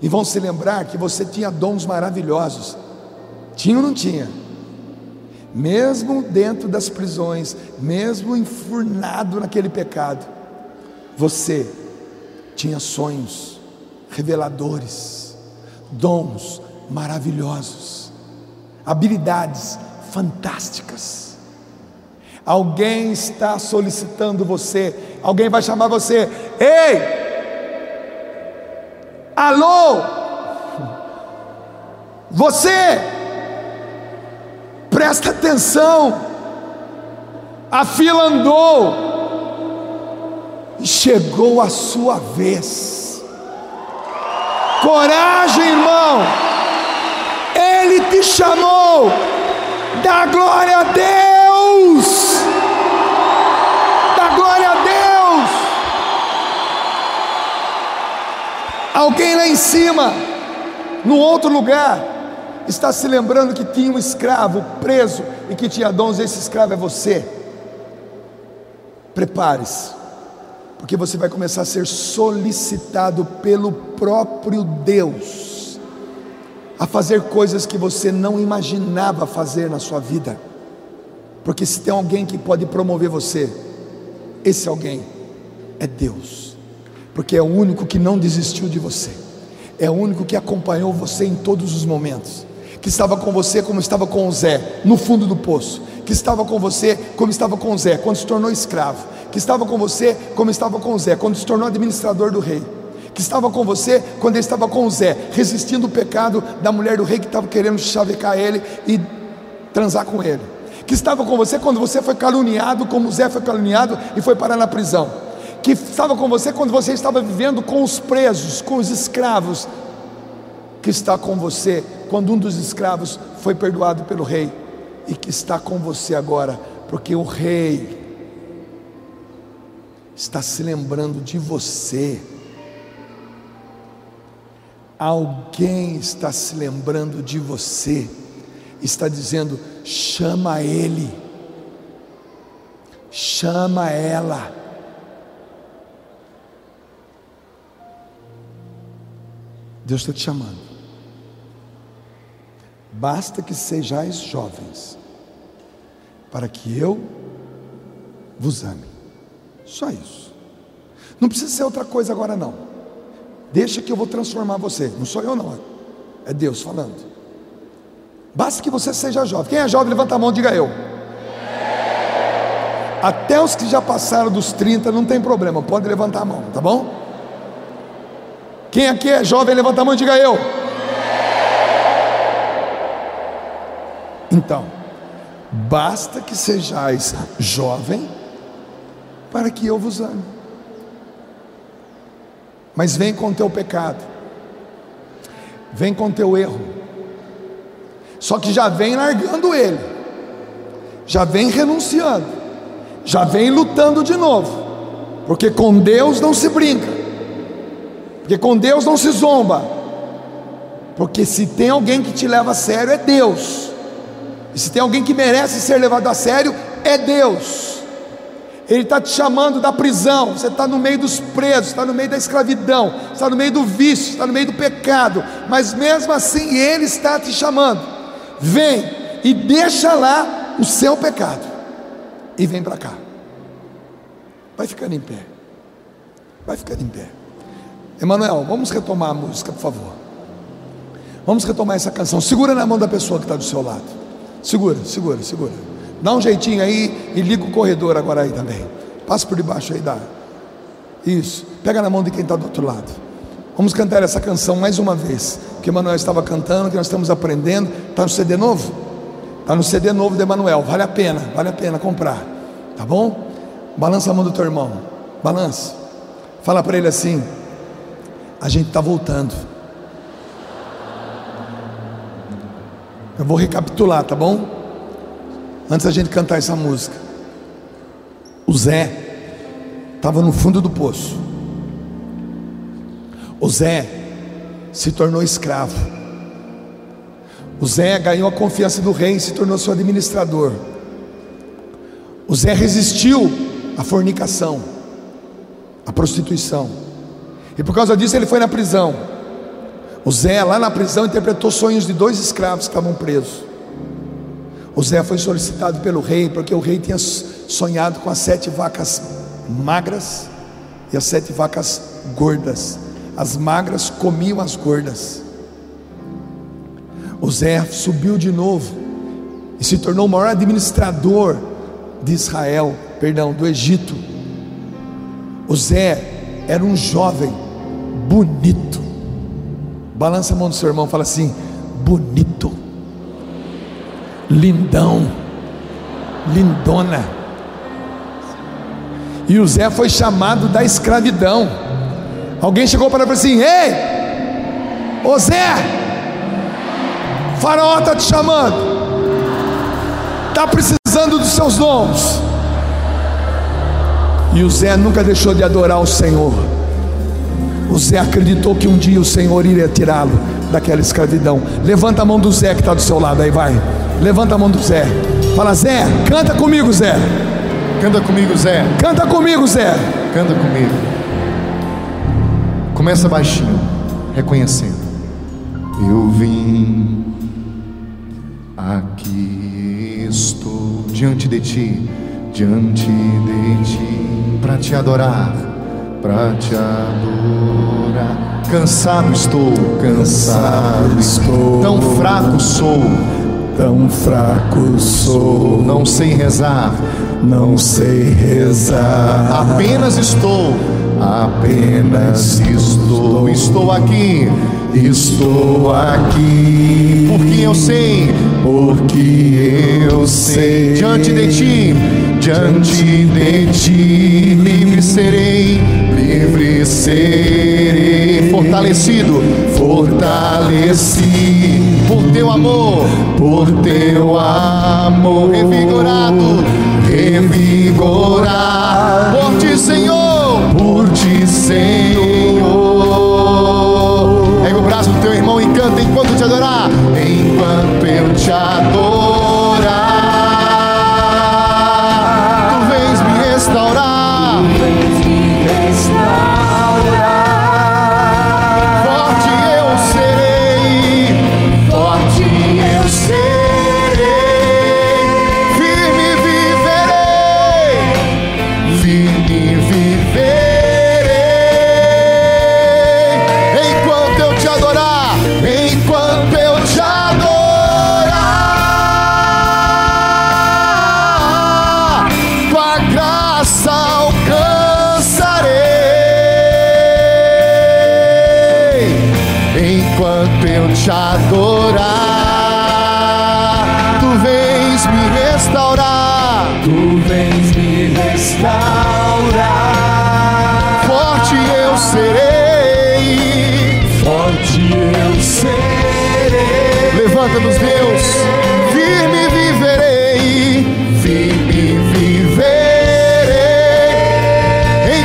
M: E vão se lembrar que você tinha dons maravilhosos. Tinha ou não tinha? Mesmo dentro das prisões, mesmo enfurnado naquele pecado, você tinha sonhos reveladores, dons maravilhosos, habilidades fantásticas. Alguém está solicitando você, alguém vai chamar você, ei! Alô! Você! Presta atenção! A fila andou, chegou a sua vez. Coragem, irmão! Ele te chamou, dá glória a Deus! Dá glória a Deus! Alguém lá em cima, no outro lugar, está se lembrando que tinha um escravo preso e que tinha dons, esse escravo é você. Prepare-se, porque você vai começar a ser solicitado pelo próprio Deus a fazer coisas que você não imaginava fazer na sua vida. Porque se tem alguém que pode promover você, esse alguém é Deus, porque é o único que não desistiu de você, é o único que acompanhou você em todos os momentos, que estava com você como estava com o Zé, no fundo do poço, que estava com você como estava com o Zé, quando se tornou escravo, que estava com você como estava com Zé, quando se tornou administrador do rei, que estava com você quando ele estava com Zé, resistindo o pecado da mulher do rei que estava querendo chavecar ele e transar com ele. Que estava com você quando você foi caluniado, como Zé foi caluniado e foi parar na prisão, que estava com você quando você estava vivendo com os presos, com os escravos, que está com você quando um dos escravos foi perdoado pelo rei e que está com você agora, porque o rei está se lembrando de você. Alguém está se lembrando de você, está dizendo: chama ele, chama ela. Deus está te chamando. Basta que sejais jovens, para que eu vos ame. Só isso. Não precisa ser outra coisa agora, não. Deixa que eu vou transformar você. Não sou eu, não. É Deus falando. Basta que você seja jovem. Quem é jovem, levanta a mão, diga eu. Até os que já passaram dos 30, não tem problema, pode levantar a mão, tá bom? Quem aqui é jovem, levanta a mão e diga eu. Então, basta que sejais jovem para que eu vos ame. Mas vem com teu pecado, vem com teu erro, só que já vem largando ele, já vem renunciando, já vem lutando de novo, porque com Deus não se brinca, porque com Deus não se zomba, porque se tem alguém que te leva a sério é Deus, e se tem alguém que merece ser levado a sério é Deus. Ele está te chamando da prisão. Você está no meio dos presos, está no meio da escravidão, está no meio do vício, está no meio do pecado. Mas mesmo assim, Ele está te chamando. Vem e deixa lá o seu pecado e vem para cá. Vai ficando em pé. Vai ficando em pé. Emanuel, vamos retomar a música, por favor. Vamos retomar essa canção. Segura na mão da pessoa que está do seu lado. Segura, segura, segura. Dá um jeitinho aí e liga o corredor agora aí também. Passa por debaixo aí, dá. Isso. Pega na mão de quem está do outro lado. Vamos cantar essa canção mais uma vez. Que Emanuel estava cantando, que nós estamos aprendendo. Está no CD novo? Está no CD novo de Emanuel. Vale a pena, vale a pena comprar. Tá bom? Balança a mão do teu irmão. Balança. Fala para ele assim: a gente está voltando. Eu vou recapitular, tá bom? Antes da gente cantar essa música. O Zé estava no fundo do poço. O Zé se tornou escravo. O Zé ganhou a confiança do rei e se tornou seu administrador. O Zé resistiu à fornicação, à prostituição. E por causa disso ele foi na prisão. O Zé, lá na prisão, interpretou sonhos de dois escravos que estavam presos. O Zé foi solicitado pelo rei, porque o rei tinha sonhado com as sete vacas magras e as sete vacas gordas. As magras comiam as gordas. O Zé subiu de novo e se tornou o maior administrador de Israel, perdão, do Egito. O Zé era um jovem bonito. Balança a mão do seu irmão, fala assim: bonito, lindão, lindona. E o Zé foi chamado da escravidão. Alguém chegou para ele assim: Ei, ô Zé, Faraó está te chamando, está precisando dos seus dons. E o Zé nunca deixou de adorar o Senhor. O Zé acreditou que um dia o Senhor iria tirá-lo daquela escravidão. Levanta a mão do Zé que está do seu lado aí, vai. Levanta a mão do Zé. Fala, Zé, canta comigo, Zé.
N: Canta comigo, Zé.
M: Canta comigo, Zé.
N: Canta comigo. Começa baixinho, reconhecendo. Eu vim, aqui estou diante de ti, diante de ti, para te adorar, para te adorar. Cansado estou, cansado estou, tão fraco sou,
M: tão fraco sou,
N: não sei rezar,
M: não sei rezar,
N: apenas estou,
M: apenas
N: estou, estou aqui,
M: estou aqui,
N: porque eu sei,
M: porque eu sei,
N: diante de ti,
M: diante de ti,
N: livre serei,
M: livre serei,
N: fortalecido,
M: fortalecido
N: por teu amor,
M: por teu amor,
N: revigorado,
M: revigorado,
N: por ti, Senhor,
M: por ti, Senhor.
N: Pega o braço do teu irmão e canta enquanto te adorar,
M: enquanto eu te adorar,
N: tu vens me restaurar. forte eu serei,
M: forte eu serei.
N: levanta-nos, Deus, firme viverei,
M: firme viverei.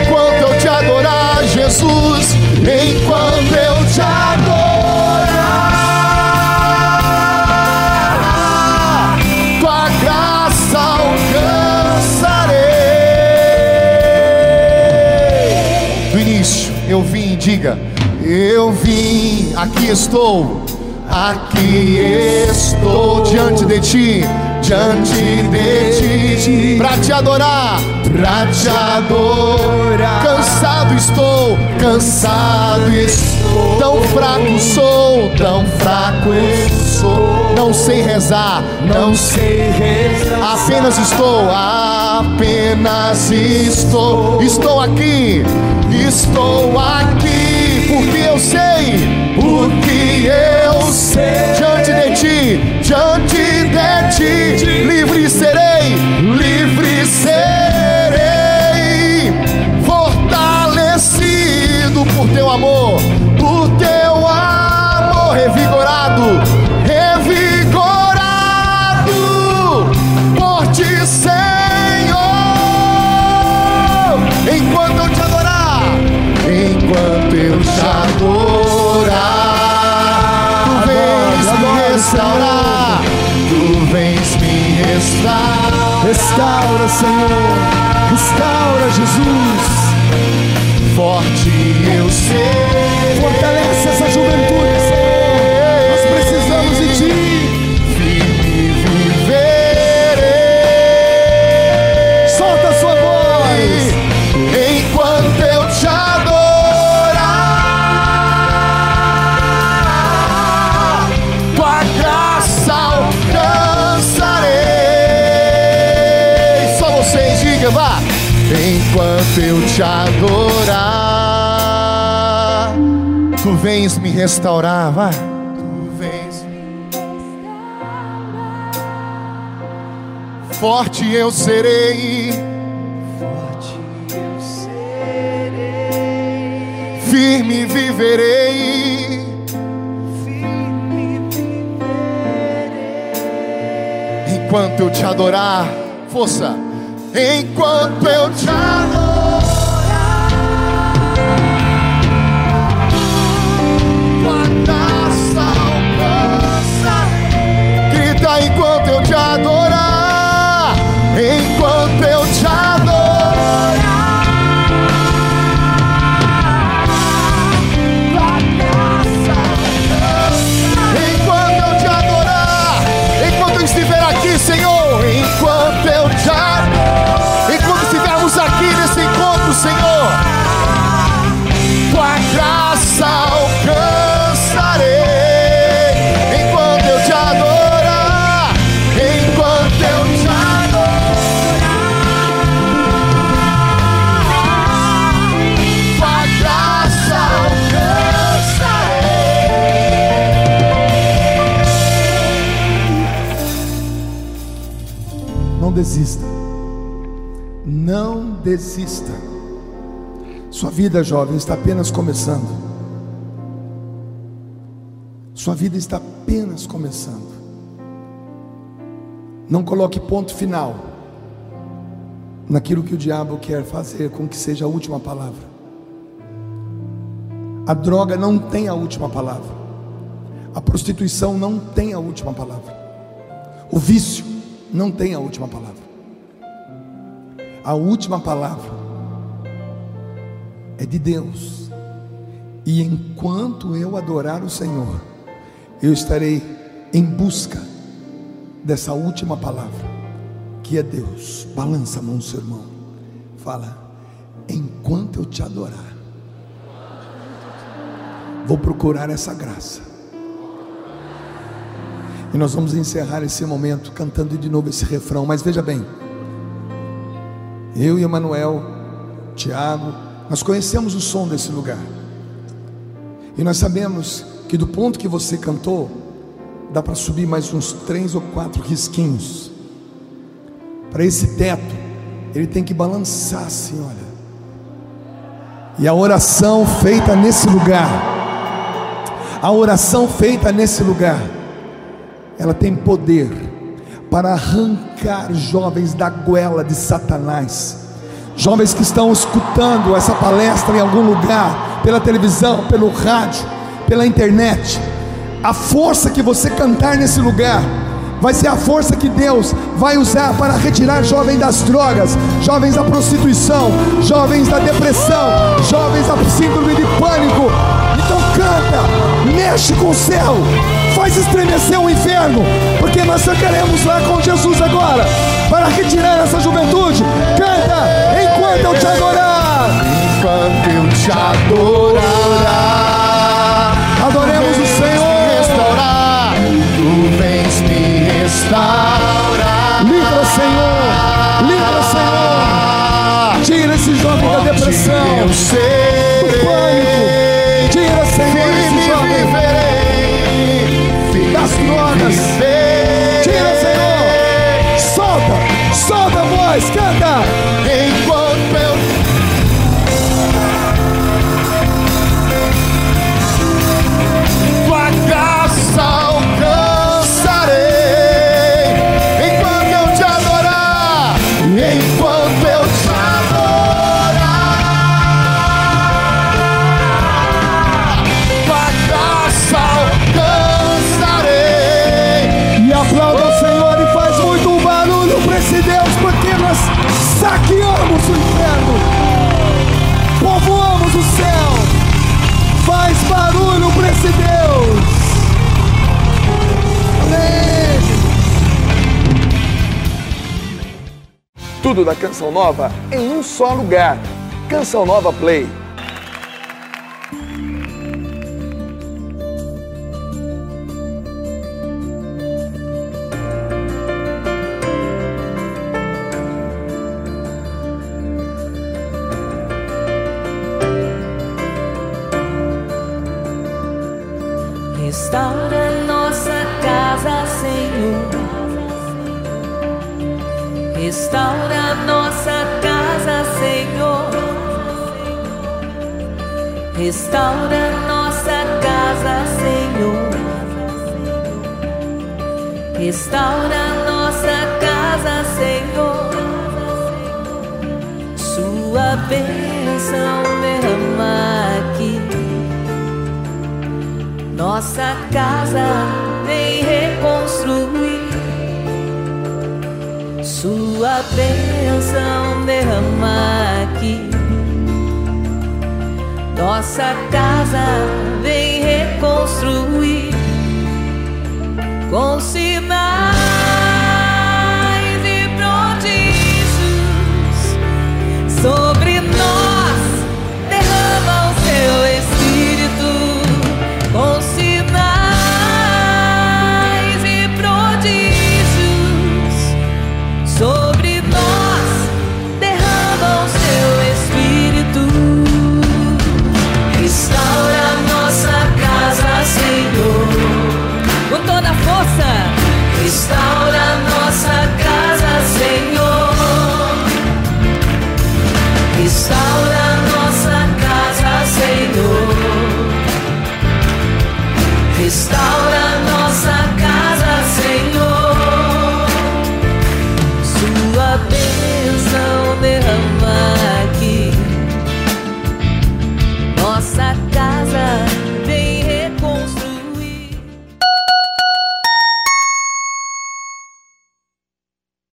N: enquanto eu te adorar, Jesus,
M: enquanto
N: diga. Eu vim, aqui estou. Aqui estou diante de ti, diante de ti, para te adorar, para te adorar. Cansado estou, cansado estou. Tão fraco sou, tão fraco sou. Não sei rezar, não sei rezar. Apenas estou, apenas estou. Estou aqui, estou aqui, porque eu sei, porque eu sei. Diante de ti, diante de ti, livre serei, livre serei. Fortalecido por teu amor, por teu amor revigorado, revigorado enquanto eu te adorar, tu vens me restaurar, tu vens me restaurar.
M: Restaura, Senhor, restaura, Jesus.
N: Forte eu sei.
M: Fortalece essa juventude,
N: Eu te adorar, tu vens me restaurar, vai. Tu vens Forte eu serei. Forte eu serei. Firme viverei. Firme viverei. Enquanto eu te adorar, força. Enquanto eu te
M: desista. Sua vida, jovem, está apenas começando. Sua vida está apenas começando. Não coloque ponto final naquilo que o diabo quer fazer com que seja a última palavra. A droga não tem a última palavra. A prostituição não tem a última palavra. O vício não tem a última palavra. A última palavra é de Deus. E enquanto eu adorar o Senhor, eu estarei em busca dessa última palavra, que é Deus. Balança a mão do seu irmão. Fala, enquanto eu te adorar, vou procurar essa graça. E nós vamos encerrar esse momento cantando de novo esse refrão. Mas veja bem, eu e Emanuel, Tiago, nós conhecemos o som desse lugar. E nós sabemos que do ponto que você cantou, dá para subir mais uns três ou quatro risquinhos. Para esse teto, ele tem que balançar assim, olha. E a oração feita nesse lugar, a oração feita nesse lugar, ela tem poder para arrancar jovens da goela de Satanás. Jovens que estão escutando essa palestra em algum lugar, pela televisão, pelo rádio, pela internet. A força que você cantar nesse lugar, vai ser a força que Deus vai usar para retirar jovens das drogas, jovens da prostituição, jovens da depressão, jovens da síndrome de pânico. Então canta, mexe com o céu, faz estremecer o inferno, porque nós só queremos lá com Jesus agora, para retirar essa juventude. Canta enquanto eu te adorar.
N: Enquanto eu te adorar,
M: adoremos o Senhor.
N: Restaurar, tu vens me restaurar.
M: Livra, Senhor, livra, Senhor. Tira esse jovem da depressão, do pânico. Tira, Senhor, solta a Tudo da Canção Nova em um só lugar. Canção Nova Play.